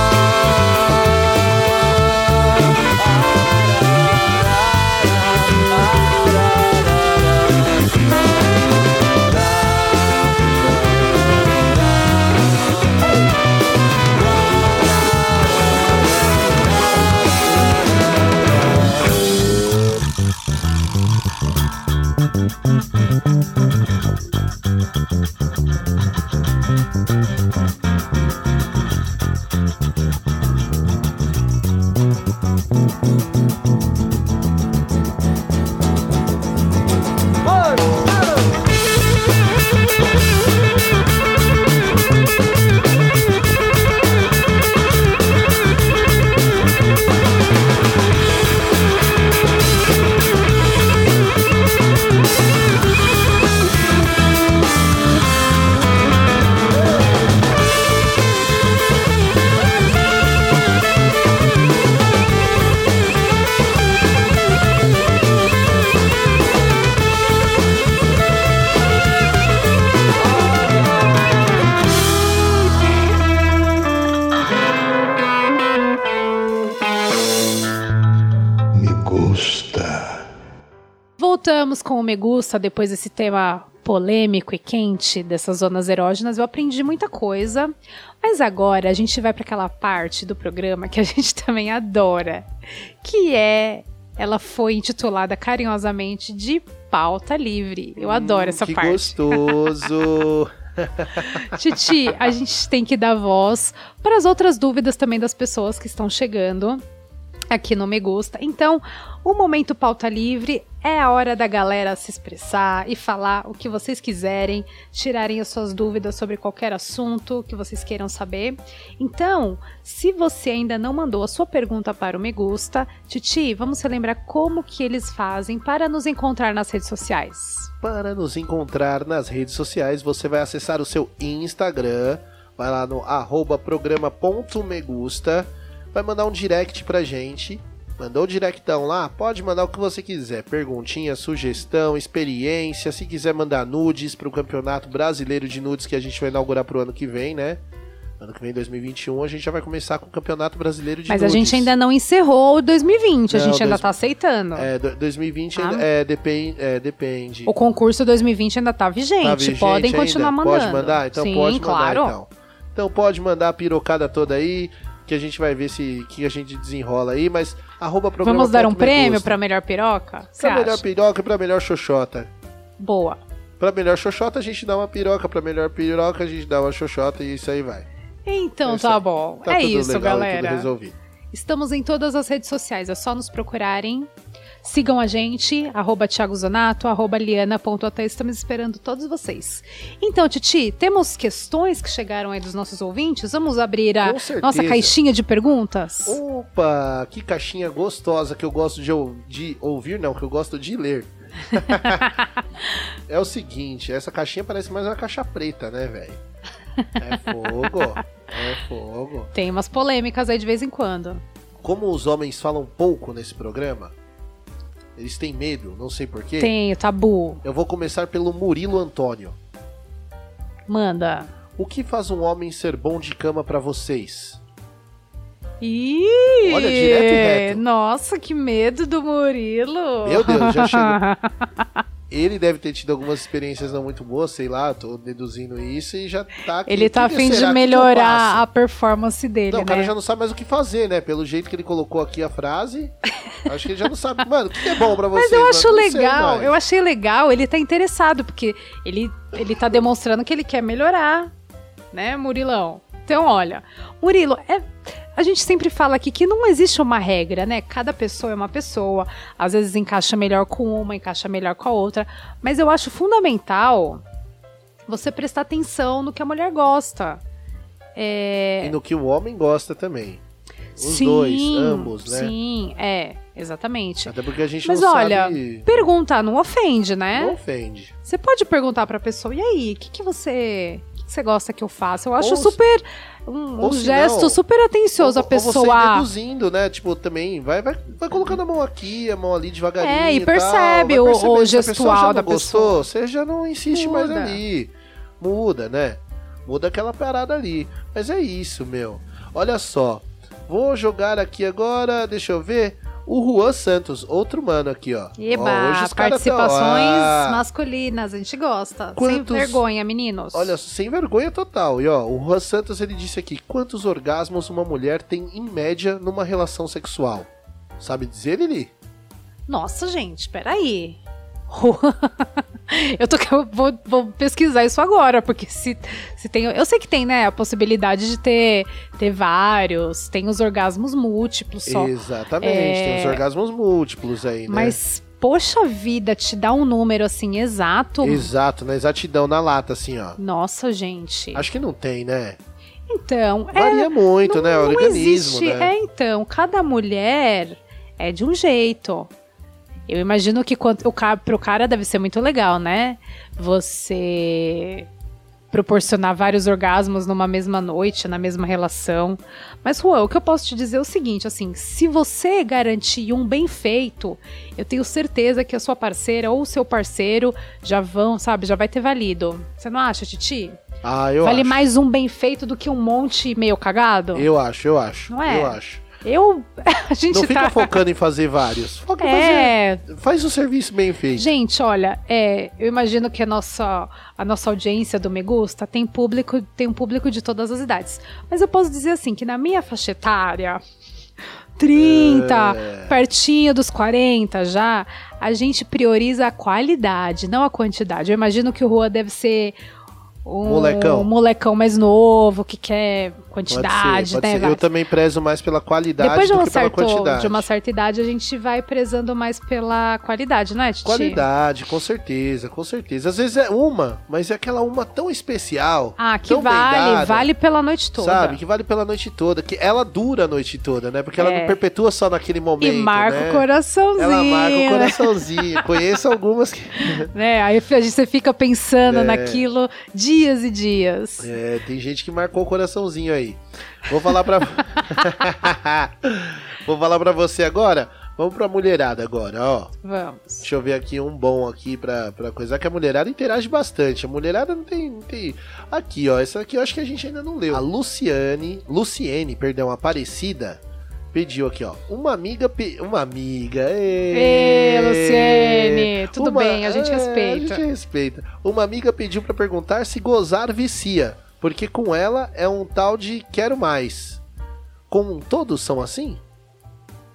S4: Me Gusta
S2: depois desse tema polêmico e quente dessas zonas erógenas. Eu aprendi muita coisa, mas agora a gente vai para aquela parte do programa que a gente também adora, que é ela foi intitulada carinhosamente de pauta livre. Eu adoro essa
S3: Hum, que
S2: parte.
S3: gostoso.
S2: Titi, a gente tem que dar voz para as outras dúvidas também das pessoas que estão chegando aqui no Me Gusta. Então, o momento pauta livre é a hora da galera se expressar e falar o que vocês quiserem, tirarem as suas dúvidas sobre qualquer assunto que vocês queiram saber. Então, se você ainda não mandou a sua pergunta para o Me Gusta, Titi, vamos relembrar como que eles fazem para nos encontrar nas redes sociais.
S3: Para nos encontrar nas redes sociais, você vai acessar o seu Instagram, vai lá no arroba programa.megusta, vai mandar um direct pra gente. Mandou o directão lá, pode mandar o que você quiser. Perguntinha, sugestão, experiência. Se quiser mandar nudes pro Campeonato Brasileiro de Nudes que a gente vai inaugurar pro ano que vem, né? Ano que vem, 2021, a gente já vai começar com o Campeonato Brasileiro de
S2: Mas a
S3: Nudes.
S2: gente ainda não encerrou o 2020, a
S3: Não,
S2: gente ainda
S3: dois-
S2: tá aceitando.
S3: É, do- 2020
S2: Ah.
S3: ainda- é, depende, é, depende.
S2: O concurso 2020 ainda tá vigente,
S3: Tá vigente
S2: podem continuar
S3: ainda?
S2: mandando.
S3: Pode mandar? Então
S2: Sim,
S3: pode
S2: claro.
S3: mandar então. Então pode mandar a pirocada toda aí, que a gente vai ver se que a gente desenrola aí, mas arroba programa
S2: Vamos dar um prêmio pra melhor piroca? Você
S3: pra melhor
S2: acha?
S3: piroca e pra melhor xoxota.
S2: Boa.
S3: Pra melhor xoxota a gente dá uma piroca, pra melhor piroca a gente dá uma xoxota e isso aí vai.
S2: Então
S3: Essa-
S2: tá bom.
S3: Tá
S2: é isso, galera.
S3: Tudo resolvido.
S2: Estamos em todas as redes sociais, é só nos procurarem. Sigam a gente, arroba Thiago Zonato, arroba liana.at, estamos esperando todos vocês. Então, Titi, temos questões que chegaram aí dos nossos ouvintes? Vamos abrir a nossa caixinha de perguntas?
S3: Opa, que caixinha gostosa que eu gosto de, ou- de ouvir, não, que eu gosto de ler. é o seguinte, essa caixinha parece mais uma caixa preta, né, velho? É fogo, é fogo.
S2: Tem umas polêmicas aí de vez em quando.
S3: Como os homens falam pouco nesse programa, Eles têm medo, não sei porquê.
S2: Tenho, tabu.
S3: Eu vou começar pelo Murilo Antônio.
S2: Manda.
S3: O que faz um homem ser bom de cama pra vocês?
S2: Ih!
S3: Olha, direto e reto.
S2: Nossa, que medo do Murilo.
S3: Meu Deus, já chegou. Ele deve ter tido algumas experiências não muito boas, sei lá, tô deduzindo isso e já tá aqui.
S2: Ele tá fim de melhorar a performance dele,
S3: Não, o cara
S2: né?
S3: já não sabe mais o que fazer, né? Pelo jeito que ele colocou aqui a frase, acho que ele já não sabe. Mano, o que é bom pra vocês?
S2: Mas eu
S3: mano?
S2: acho
S3: sei
S2: legal,
S3: mais.
S2: eu achei legal, ele tá interessado, porque ele, ele tá demonstrando que ele quer melhorar, né, Murilão? Então, olha, Murilo, é, a gente sempre fala aqui que não existe uma regra, né? Cada pessoa é uma pessoa, às vezes encaixa melhor com uma, encaixa melhor com a outra, mas eu acho fundamental você prestar atenção no que a mulher gosta. É,
S3: E no que o homem gosta também. Os
S2: sim,
S3: dois, ambos, né?
S2: Sim, é, exatamente.
S3: Até porque a gente
S2: Mas
S3: não
S2: olha,
S3: sabe.
S2: perguntar não ofende, né?
S3: Não ofende.
S2: Você pode perguntar pra pessoa, e aí, o que, que você. Que, você gosta que eu faça? Eu acho
S3: Ou
S2: super. Um,
S3: ou
S2: um gesto
S3: não,
S2: super atencioso a
S3: Ou- ou você
S2: pessoa.
S3: deduzindo, né? Tipo, também vai, vai, vai colocando a mão aqui, a mão ali devagarinho.
S2: É, e
S3: tal,
S2: percebe
S3: vai
S2: o- o
S3: pessoa
S2: gestual da
S3: gostou,
S2: pessoa.
S3: Você já não insiste mais
S2: Muda.
S3: ali. Muda, né? Muda aquela parada ali. Mas é isso, meu. Olha só. Vou jogar aqui agora, deixa eu ver. O Juan Santos, outro mano aqui, ó.
S2: Eba,
S3: Ó, hoje os caras tão-
S2: participações
S3: Ah,
S2: masculinas, a gente gosta.
S3: Quantos-
S2: Sem vergonha, meninos.
S3: Olha, sem vergonha total. E ó, o Juan Santos ele disse aqui: quantos orgasmos uma mulher tem em média numa relação sexual? Sabe dizer, Lili?
S2: Nossa, gente, peraí. eu tô, eu vou, vou pesquisar isso agora, porque se, se tem. Eu sei que tem, né, a possibilidade de ter, ter vários, tem os orgasmos múltiplos só.
S3: Exatamente,
S2: É,
S3: tem os orgasmos múltiplos aí, né?
S2: Mas, poxa vida, te dá um número assim exato.
S3: Exato, na exatidão, na lata, assim, ó.
S2: Nossa, gente.
S3: Acho que não tem, né?
S2: Então, é,
S3: Varia muito,
S2: não,
S3: né? O
S2: não
S3: organismo,
S2: existe.
S3: né?
S2: É, então, cada mulher é de um jeito. Eu imagino que quanto, o cara, pro cara deve ser muito legal, né? Você proporcionar vários orgasmos numa mesma noite, na mesma relação. Mas, Juan, o que eu posso te dizer é o seguinte, assim, se você garantir um bem feito, eu tenho certeza que a sua parceira ou o seu parceiro já vão, sabe, já vai ter valido. Você não acha, Titi?
S3: Ah, eu
S2: vale
S3: acho.
S2: mais um bem feito do que um monte meio cagado?
S3: Eu acho, eu acho.
S2: Não é?
S3: Eu acho.
S2: Eu. A gente
S3: Não fica
S2: tá.
S3: focando em fazer vários. Foca em
S2: É,
S3: fazer. Faz o serviço bem feito.
S2: gente, olha, é, eu imagino que a nossa, a nossa audiência do Me Gusta tem público, tem um público de todas as idades. Mas eu posso dizer assim que na minha faixa etária, 30,
S3: É.
S2: pertinho dos 40 já, a gente prioriza a qualidade, não a quantidade. Eu imagino que o Rua deve ser um
S3: Molecão.
S2: molecão mais novo, que quer
S3: Pode
S2: quantidade,
S3: ser, pode
S2: né?
S3: ser. Eu também prezo mais pela qualidade
S2: Depois de,
S3: do
S2: um
S3: que pela
S2: certo,
S3: quantidade.
S2: de uma certa idade, a gente vai prezando mais pela qualidade, não é, Titi?
S3: Qualidade, com certeza, com certeza. Às vezes é uma, mas é aquela uma tão especial.
S2: Ah, que
S3: tão bem
S2: vale,
S3: dada,
S2: vale pela noite toda.
S3: Sabe? Que vale pela noite toda. Que ela dura a noite toda, né? Porque ela
S2: É.
S3: não perpetua só naquele momento.
S2: E marca
S3: né?
S2: o coraçãozinho.
S3: Ela marca o coraçãozinho. Conheço algumas que.
S2: Né? Aí a gente- você fica pensando
S3: É.
S2: naquilo dias e dias.
S3: É, tem gente que marcou o coraçãozinho aí. Vou falar pra. Vou falar pra você agora. Vamos pra mulherada agora, ó.
S2: Vamos.
S3: Deixa eu ver aqui um bom aqui pra, pra coisa que a mulherada interage bastante. A mulherada não tem, não tem. Aqui, ó. Essa aqui eu acho que a gente ainda não leu. A Luciane. Luciene, perdão, Aparecida. Pediu aqui, ó. Uma amiga. pe- Uma amiga. Ê,
S2: Luciene, tudo bem, a gente
S3: é,
S2: respeita.
S3: A gente respeita. Uma amiga pediu pra perguntar se gozar vicia. Porque com ela é um tal de quero mais. Com todos são assim?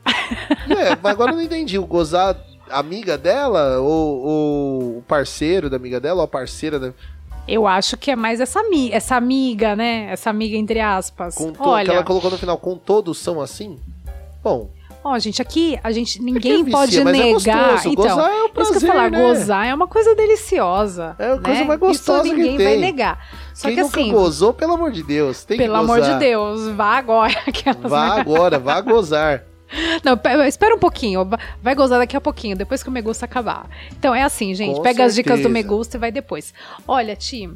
S3: é, mas agora eu não entendi. O gozar amiga dela ou, ou o parceiro da amiga dela ou a parceira da.
S2: Eu acho que é mais essa, ami essa amiga, né? Essa amiga entre aspas.
S3: Com.
S2: Olha,
S3: Que ela colocou no final, com todos são assim? Bom,
S2: ó, gente, aqui a gente ninguém
S3: É vicia,
S2: pode
S3: é
S2: negar.
S3: gostoso.
S2: então,
S3: Gozar é um
S2: isso que eu
S3: prazer,
S2: falar,
S3: né?
S2: gozar é uma coisa deliciosa.
S3: É a coisa
S2: né?
S3: mais gostosa
S2: Isso
S3: que
S2: ninguém vai
S3: tem.
S2: negar. Só
S3: quem
S2: que
S3: nunca
S2: assim,
S3: gozou, pelo amor de Deus, tem
S2: pelo
S3: que
S2: amor de. Deus, vá agora. aquelas,
S3: Vá
S2: né?
S3: agora, vá gozar.
S2: Não, pe- espera um pouquinho. va- Vai gozar daqui a pouquinho, depois que o Megusta acabar. Então é assim, gente.
S3: Com
S2: pega as dicas do
S3: certeza.
S2: Megusta e vai depois. Olha, Ti,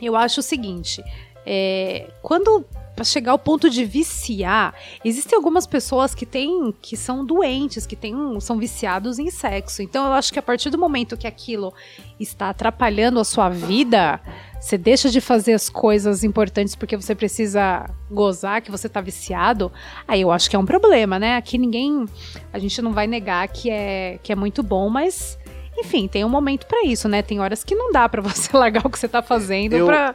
S2: eu acho o seguinte. é, quando pra chegar ao ponto de viciar, existem algumas pessoas que têm que são doentes, que têm, são viciados em sexo. Então eu acho que a partir do momento que aquilo está atrapalhando a sua vida, você deixa de fazer as coisas importantes porque você precisa gozar, que você tá viciado, aí eu acho que é um problema, né? Aqui ninguém, a gente não vai negar que é que é muito bom, mas enfim, tem um momento pra isso, né? Tem horas que não dá pra você largar o que você tá fazendo
S3: Eu-
S2: pra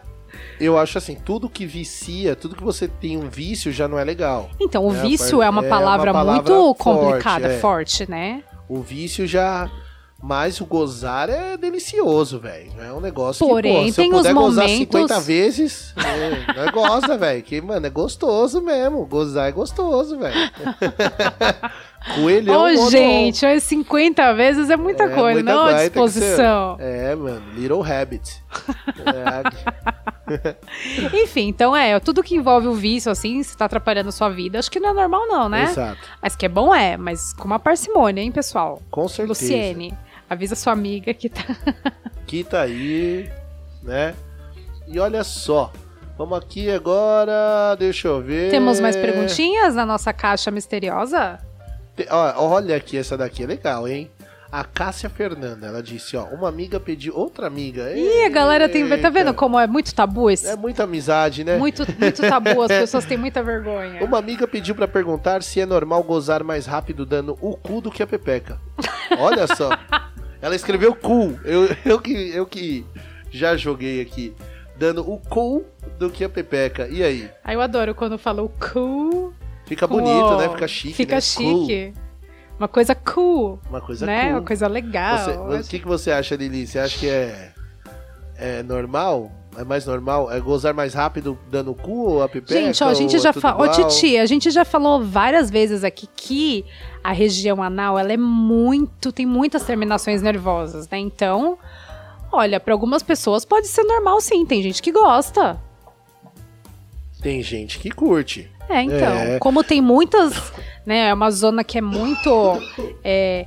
S3: Eu acho assim, tudo que vicia, tudo que você tem um vício já não é legal.
S2: Então, o
S3: É,
S2: vício é uma
S3: é
S2: palavra,
S3: uma palavra
S2: muito
S3: forte,
S2: complicada,
S3: é.
S2: forte, né?
S3: O vício já. Mas o gozar é delicioso, velho. É um negócio
S2: Porém,
S3: que, pô, se
S2: tem
S3: eu puder
S2: os
S3: gozar
S2: momentos-
S3: 50 vezes, é, não é goza, velho. Que, mano, é gostoso mesmo. Gozar é gostoso, velho. Coelhão.
S2: Ô,
S3: mono-
S2: gente, olha, 50 vezes é muita
S3: É,
S2: coisa,
S3: muita
S2: não a
S3: ser-
S2: disposição.
S3: É, mano. Little Habit. É,
S2: Enfim, então é, tudo que envolve o vício, assim, se tá atrapalhando a sua vida, acho que não é normal, não, né?
S3: Exato.
S2: Mas que é bom, é, mas com uma parcimônia, hein, pessoal?
S3: Com certeza.
S2: Luciene, avisa sua amiga que tá.
S3: que tá aí, né? E olha só, vamos aqui agora, deixa eu ver.
S2: Temos mais perguntinhas na nossa caixa misteriosa?
S3: Olha aqui, essa daqui é legal, hein? A Cássia Fernanda, ela disse, ó, uma amiga pediu outra amiga.
S2: Ih, a galera tem. Tá vendo como é muito tabu esse?
S3: É muita amizade, né?
S2: Muito, muito tabu, as pessoas têm muita vergonha.
S3: Uma amiga pediu pra perguntar se é normal gozar mais rápido dando o cu do que a pepeca. Olha só. Ela escreveu cu. Eu, eu, que, eu que já joguei aqui. Dando o cu do que a pepeca. E aí?
S2: Aí eu adoro quando falou cool.
S3: Fica bonito, né? Fica chique,
S2: Fica
S3: né?
S2: chique. Uma coisa cool.
S3: Uma coisa
S2: né?
S3: cool.
S2: Uma coisa legal.
S3: Você- o que, que você acha, Lili? Você acha que é, é normal? É mais normal? É gozar mais rápido dando cu ou a pepeca?
S2: Gente, ó, a gente
S3: é
S2: já falou. Ô? Titi, a gente já falou várias vezes aqui que a região anal ela é muito. tem muitas terminações nervosas, né? Então, olha, para algumas pessoas pode ser normal sim. Tem gente que gosta.
S3: Tem gente que curte.
S2: É, então.
S3: É.
S2: Como tem muitas. né? É uma zona que é muito. é,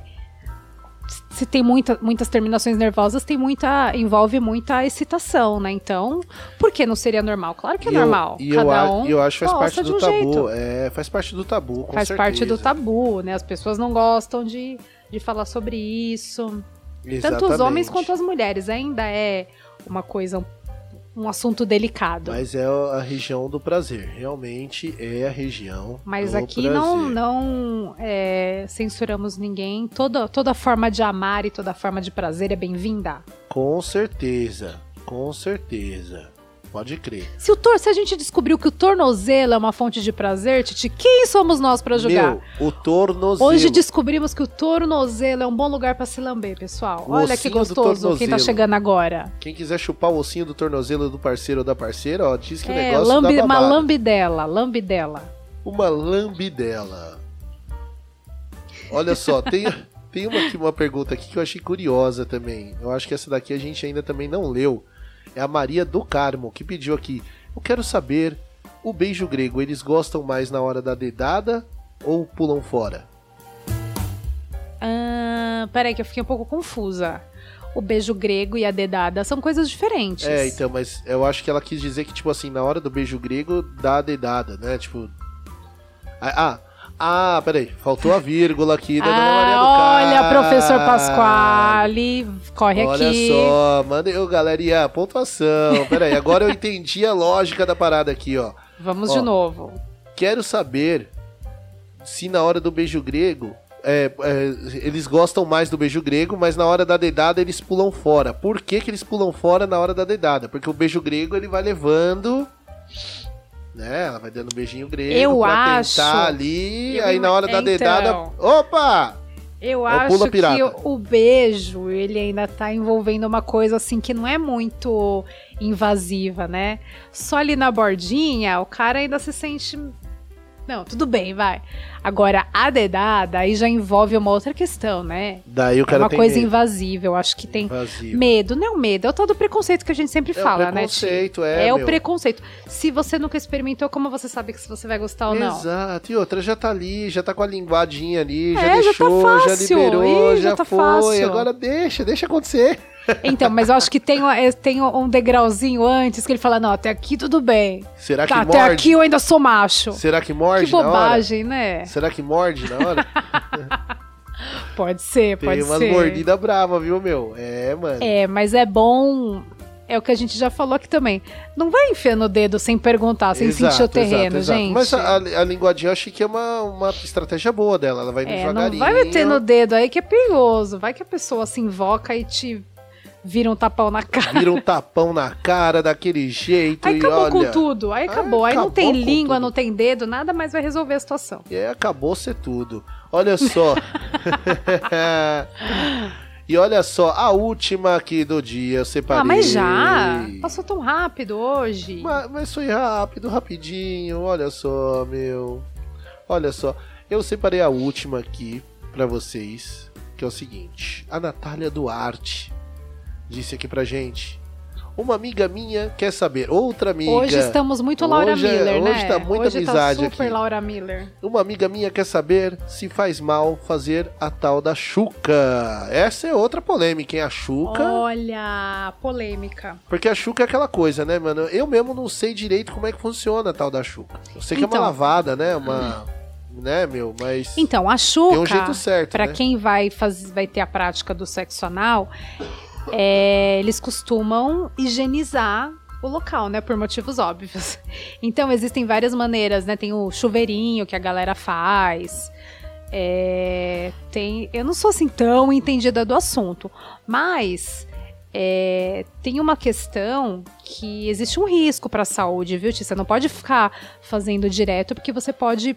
S2: se tem muita, muitas terminações nervosas, tem muita. envolve muita excitação, né? Então, por que não seria normal? Claro que é
S3: E eu-
S2: normal.
S3: E eu,
S2: Cada
S3: a-
S2: um
S3: eu acho que faz parte do
S2: um
S3: tabu.
S2: jeito.
S3: É, faz parte do tabu, com
S2: Faz parte do
S3: certeza.
S2: tabu, né? As pessoas não gostam de, de falar sobre isso. Tanto os homens
S3: Exatamente.
S2: quanto as mulheres. Ainda é uma coisa, um assunto delicado.
S3: Mas é a região do prazer. Realmente é a região
S2: Mas
S3: do
S2: aqui
S3: prazer.
S2: não, não é, censuramos ninguém. Toda, toda forma de amar e toda forma de prazer é bem-vinda.
S3: Com certeza. Com certeza. Pode crer.
S2: Se, o tor se a gente descobriu que o tornozelo é uma fonte de prazer, Titi, quem somos nós pra julgar?
S3: Meu, o tornozelo.
S2: Hoje descobrimos que o tornozelo é um bom lugar pra se lamber, pessoal.
S3: O
S2: Olha que gostoso quem tá chegando agora.
S3: Quem quiser chupar o ossinho do tornozelo do parceiro ou da parceira, ó, diz que o
S2: É,
S3: negócio
S2: lambe,
S3: dá
S2: uma lambidela, lambidela.
S3: Uma lambidela. Olha só, tem, tem uma, aqui- uma pergunta aqui que eu achei curiosa também. Eu acho que essa daqui a gente ainda também não leu. É a Maria do Carmo, que pediu aqui. Eu quero saber, o beijo grego, eles gostam mais na hora da dedada ou pulam fora?
S2: Ah, peraí, que eu fiquei um pouco confusa. O beijo grego e a dedada são coisas diferentes.
S3: É, então, mas eu acho que ela quis dizer que, tipo assim, na hora do beijo grego, dá a dedada, né? Tipo. Ah, ah, ah, peraí, faltou a vírgula aqui da Dona Maria do
S2: Ah, olha, professor Pasquale, corre
S3: Olha
S2: aqui.
S3: só, mandei, ô galerinha, pontuação. Peraí, agora eu entendi a lógica da parada aqui, ó.
S2: Vamos
S3: Ó.
S2: de novo.
S3: Quero saber se na hora do beijo grego. é, é, eles gostam mais do beijo grego, mas na hora da dedada eles pulam fora. Por que, que eles pulam fora na hora da dedada? Porque o beijo grego ele vai levando. Né? Ela vai dando um beijinho grego
S2: Eu
S3: pra
S2: acho-
S3: tentar ali.
S2: eu
S3: aí na hora da
S2: então.
S3: dedada. Opa!
S2: Eu
S3: É
S2: acho que o, o beijo, ele ainda tá envolvendo uma coisa assim que não é muito invasiva, né? Só ali na bordinha, o cara ainda se sente. Não, tudo bem, vai. Agora, a dedada aí já envolve uma outra questão, né?
S3: Daí o
S2: É
S3: cara
S2: uma
S3: tem
S2: coisa
S3: medo.
S2: invasiva. Eu acho que tem
S3: Invasivo.
S2: medo. Não é o medo, é o tal do preconceito que a gente sempre
S3: É o
S2: fala, né? Ti?
S3: preconceito, é,
S2: É o
S3: meu.
S2: preconceito. Se você nunca experimentou, como você sabe que se você vai gostar ou não?
S3: Exato, e outra já tá ali, já tá com a linguadinha ali, já
S2: É, já tá
S3: deixou, já,
S2: fácil.
S3: liberou,
S2: Ih,
S3: já,
S2: já tá
S3: foi.
S2: fácil.
S3: Agora deixa, deixa acontecer.
S2: Então, mas eu acho que tem, é, tem um degrauzinho antes que ele fala, não, até aqui tudo bem.
S3: Será que
S2: Tá, até
S3: morde?
S2: aqui eu ainda sou macho.
S3: Será que morde
S2: Que
S3: na hora?
S2: bobagem, né?
S3: Será que morde na hora?
S2: Pode ser,
S3: Tem
S2: pode
S3: umas
S2: ser.
S3: mordidas bravas, viu, meu? É, mano.
S2: É, mas é bom. É o que a gente já falou aqui também. Não vai enfiando o dedo sem perguntar, sem
S3: Exato,
S2: sentir o terreno,
S3: exato, exato.
S2: gente.
S3: Mas a, a linguadinha eu achei que é uma, uma estratégia boa dela. Ela vai
S2: é, não
S3: devagarinho.
S2: vai metendo o dedo aí que é perigoso. Vai que a pessoa se invoca e te vira um tapão na cara.
S3: Vira um tapão na cara daquele jeito
S2: Aí acabou
S3: olha...
S2: com tudo. Aí acabou. Aí não
S3: acabou
S2: tem
S3: com
S2: língua,
S3: tudo.
S2: não tem dedo, nada mais vai resolver a situação.
S3: E aí acabou ser tudo. Olha só. e olha só, a última aqui do dia eu separei.
S2: Ah, mas já? Passou tão rápido hoje.
S3: Mas, mas foi rápido, rapidinho. Olha só, meu. Olha só. Eu separei a última aqui pra vocês, que é o seguinte. A Natália Duarte disse aqui pra gente. Uma amiga minha quer saber, outra amiga.
S2: Hoje estamos muito Laura
S3: Hoje é-
S2: Miller, né?
S3: hoje tá muita
S2: hoje
S3: amizade
S2: tá super
S3: aqui.
S2: Laura Miller.
S3: Uma amiga minha quer saber se faz mal fazer a tal da Xuca. Essa é outra polêmica, hein? A Xuca.
S2: Olha, polêmica.
S3: Porque a Xuca é aquela coisa, né, mano? Eu mesmo não sei direito como é que funciona a tal da Xuca. Eu sei que é
S2: Então.
S3: uma lavada, né? Uma. Né, meu? Mas.
S2: Então, a Xuca,
S3: Tem um jeito certo,
S2: pra
S3: né?
S2: quem vai, faz, vai ter a prática do sexo anal, é, eles costumam higienizar o local, né? Por motivos óbvios. Então, existem várias maneiras, né? Tem o chuveirinho que a galera faz. é, tem, eu não sou assim tão entendida do assunto, mas é, tem uma questão que existe um risco para a saúde, viu, Tia? Você não pode ficar fazendo direto porque você pode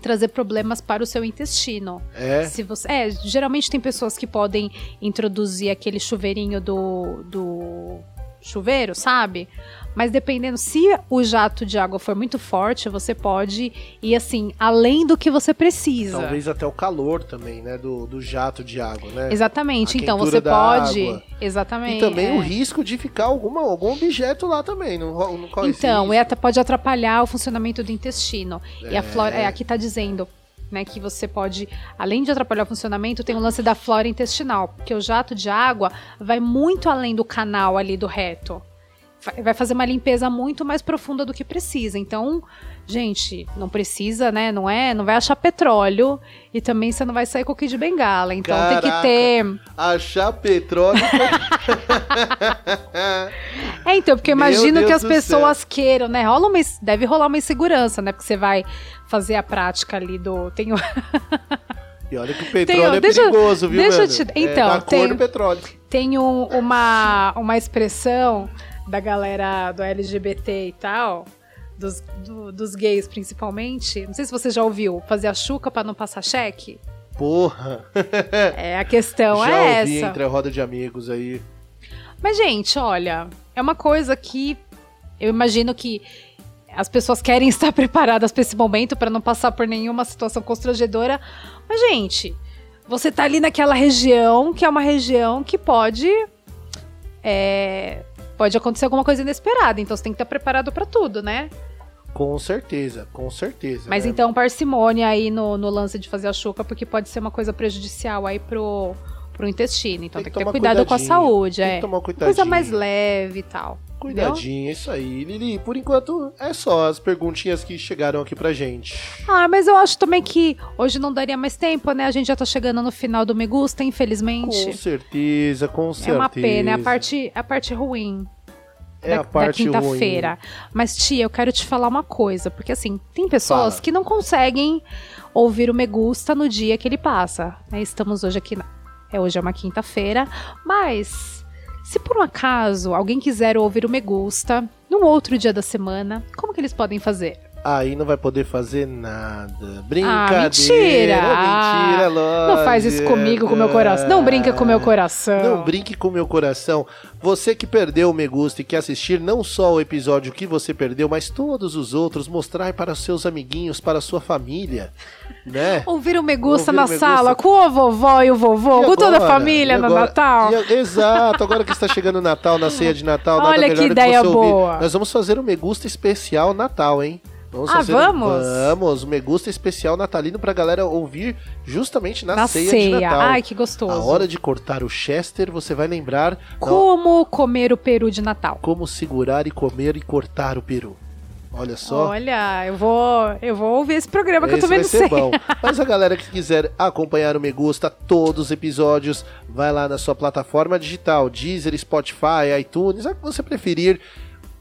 S2: trazer problemas para o seu intestino.
S3: É.
S2: Se você, é, geralmente tem pessoas que podem introduzir aquele chuveirinho do, do chuveiro, sabe? Mas dependendo, se o jato de água for muito forte, você pode ir assim, além do que você precisa.
S3: Talvez até o calor também, né? Do, do jato de água, né?
S2: Exatamente. Então você pode.
S3: água.
S2: Exatamente.
S3: E também
S2: é.
S3: o risco de ficar alguma, algum objeto lá também. Não, não corre
S2: Então, e até pode atrapalhar o funcionamento do intestino. E a
S3: É.
S2: flora, é, aqui tá dizendo, né, que você pode, além de atrapalhar o funcionamento, tem o lance da flora intestinal, porque o jato de água vai muito além do canal ali do reto. Vai- fazer uma limpeza muito mais profunda do que precisa. Então, gente, não precisa, né? Não é, não vai achar petróleo e também você não vai sair com o de bengala. Então tem
S3: Caraca.
S2: que ter
S3: Achar petróleo.
S2: É, então, porque imagino que as pessoas queiram, né? Rola uma, deve rolar uma insegurança, né? Porque você vai fazer a prática ali do. Tem o-
S3: e olha que o petróleo
S2: Tem-
S3: é
S2: deixa-
S3: perigoso, viu,
S2: deixa eu
S3: mano?
S2: te-
S3: É
S2: então,
S3: cor
S2: tem-
S3: petróleo.
S2: tem um- uma, uma expressão da galera do LGBT e tal, dos, do- dos gays principalmente. Não sei se você já ouviu, fazer a chuca pra não passar cheque.
S3: Porra.
S2: É, a questão
S3: Já
S2: é
S3: ouvi
S2: essa.
S3: entre a roda de amigos aí.
S2: Mas, gente, olha, é uma coisa que eu imagino que as pessoas querem estar preparadas para esse momento para não passar por nenhuma situação constrangedora. Mas, gente, você tá ali naquela região que é uma região que pode. é, pode acontecer alguma coisa inesperada. Então você tem que estar preparado para tudo, né?
S3: Com certeza, com certeza.
S2: Mas
S3: né?
S2: então, parcimônia aí no, no lance de fazer a chuca, porque pode ser uma coisa prejudicial aí pro, pro intestino. Então tem, que ter
S3: tomar
S2: cuidado com a saúde,
S3: Tem
S2: é.
S3: que tomar
S2: Coisa mais leve e tal.
S3: Cuidadinho, é isso aí. Lili, por enquanto é só as perguntinhas que chegaram aqui pra gente.
S2: Ah, mas eu acho também que hoje não daria mais tempo, né? A gente já tá chegando no final do Me Gusta,
S3: Com
S2: infelizmente.
S3: certeza, com certeza.
S2: É uma pena, é a parte, a parte ruim
S3: é
S2: da,
S3: a parte
S2: da quinta-feira. Mas, tia, eu quero te falar uma coisa, porque assim, tem pessoas
S3: Fala.
S2: que não conseguem ouvir o Me Gusta no dia que ele passa. né? Estamos hoje aqui, na, é, hoje é uma quinta-feira, mas se por um acaso alguém quiser ouvir o Me Gusta num outro dia da semana, como que eles podem fazer?
S3: Aí não vai poder fazer nada. Brincadeira.
S2: mentira!
S3: Mentira, lógico.
S2: Não faz isso comigo, com o meu coração. Não brinca com o meu coração.
S3: Não brinque com o meu coração. Você que perdeu o Me Gusta e quer assistir não só o episódio que você perdeu, mas todos os outros, mostrar para os seus amiguinhos, para a sua família, né?
S2: Ouvir o Me Gusta
S3: Ouvir
S2: na
S3: Me
S2: Sala
S3: Gusta.
S2: com a vovó e o vovô,
S3: E
S2: com toda a
S3: agora?
S2: família
S3: E
S2: no
S3: agora?
S2: Natal.
S3: A- exato, agora que está chegando o Natal, na ceia de Natal, nada
S2: Olha
S3: melhor
S2: que
S3: do
S2: ideia
S3: você ouvir.
S2: boa.
S3: Nós vamos fazer um Me Gusta especial Natal, hein? Vamos
S2: Ah,
S3: fazer
S2: vamos?
S3: Vamos, Me Gusta especial natalino pra galera ouvir justamente na,
S2: Na
S3: ceia,
S2: ceia.
S3: de Natal.
S2: Ai, que gostoso.
S3: A hora de cortar o Chester, você vai lembrar
S2: Como comer o peru de Natal.
S3: como segurar e comer e cortar o peru. Olha só.
S2: Olha, eu vou, eu vou ouvir esse programa que eu
S3: Esse
S2: tô
S3: vai
S2: vendo
S3: ser
S2: ceia.
S3: bom. Mas a galera que quiser acompanhar o Me Gusta, todos os episódios, vai lá na sua plataforma digital, Deezer, Spotify, iTunes, a que você preferir.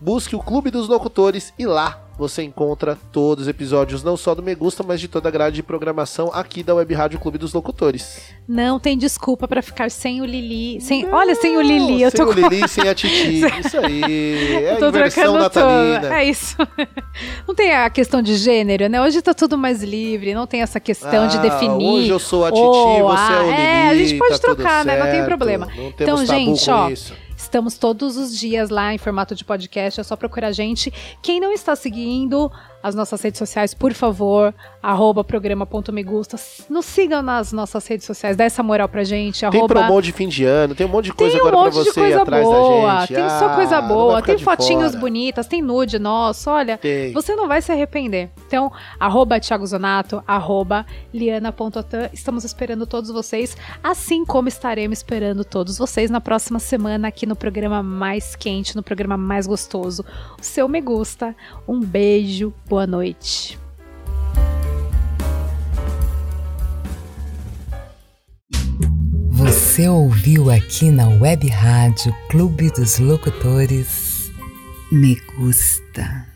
S3: Busque o Clube dos Locutores e lá você encontra todos os episódios, não só do Me Gusta, mas de toda a grade de programação aqui da Web Rádio Clube dos Locutores.
S2: Não tem desculpa pra ficar sem o Lili. Sem, olha, sem o Lili. Eu
S3: sem
S2: tô
S3: o
S2: com...
S3: Lili, sem a Titi. Isso aí. É a inversão
S2: trocando
S3: natalina.
S2: É isso. Não tem a questão de gênero, né? Hoje tá tudo mais livre, não tem essa questão de
S3: Ah,
S2: definir.
S3: Hoje eu sou a Titi,
S2: ou
S3: você é o Lili.
S2: É, a gente pode
S3: tá
S2: trocar, né? Não tem problema.
S3: Não
S2: Então, gente, ó,
S3: isso.
S2: Estamos todos os dias lá em formato de podcast, é só procurar a gente. Quem não está seguindo as nossas redes sociais, por favor, arroba programa.megusta. Nos sigam nas nossas redes sociais, dá essa moral pra gente.
S3: Tem
S2: arroba...
S3: promo de fim de ano, tem um monte de coisa
S2: Tem um
S3: agora
S2: monte
S3: pra
S2: de
S3: você ir
S2: coisa
S3: atrás
S2: boa,
S3: da gente.
S2: tem só
S3: Ah,
S2: coisa boa, tem
S3: de
S2: fotinhos
S3: fora.
S2: bonitas, tem nude nosso, olha.
S3: Tem.
S2: Você não vai se arrepender. Então, arroba Thiago Zonato, arroba liana.otan. Estamos esperando todos vocês, assim como estaremos esperando todos vocês na próxima semana aqui no programa mais quente, no programa mais gostoso. O seu Me Gusta. Um beijo, boa noite.
S1: Você ouviu aqui na Web Rádio Clube dos Locutores. Me gusta.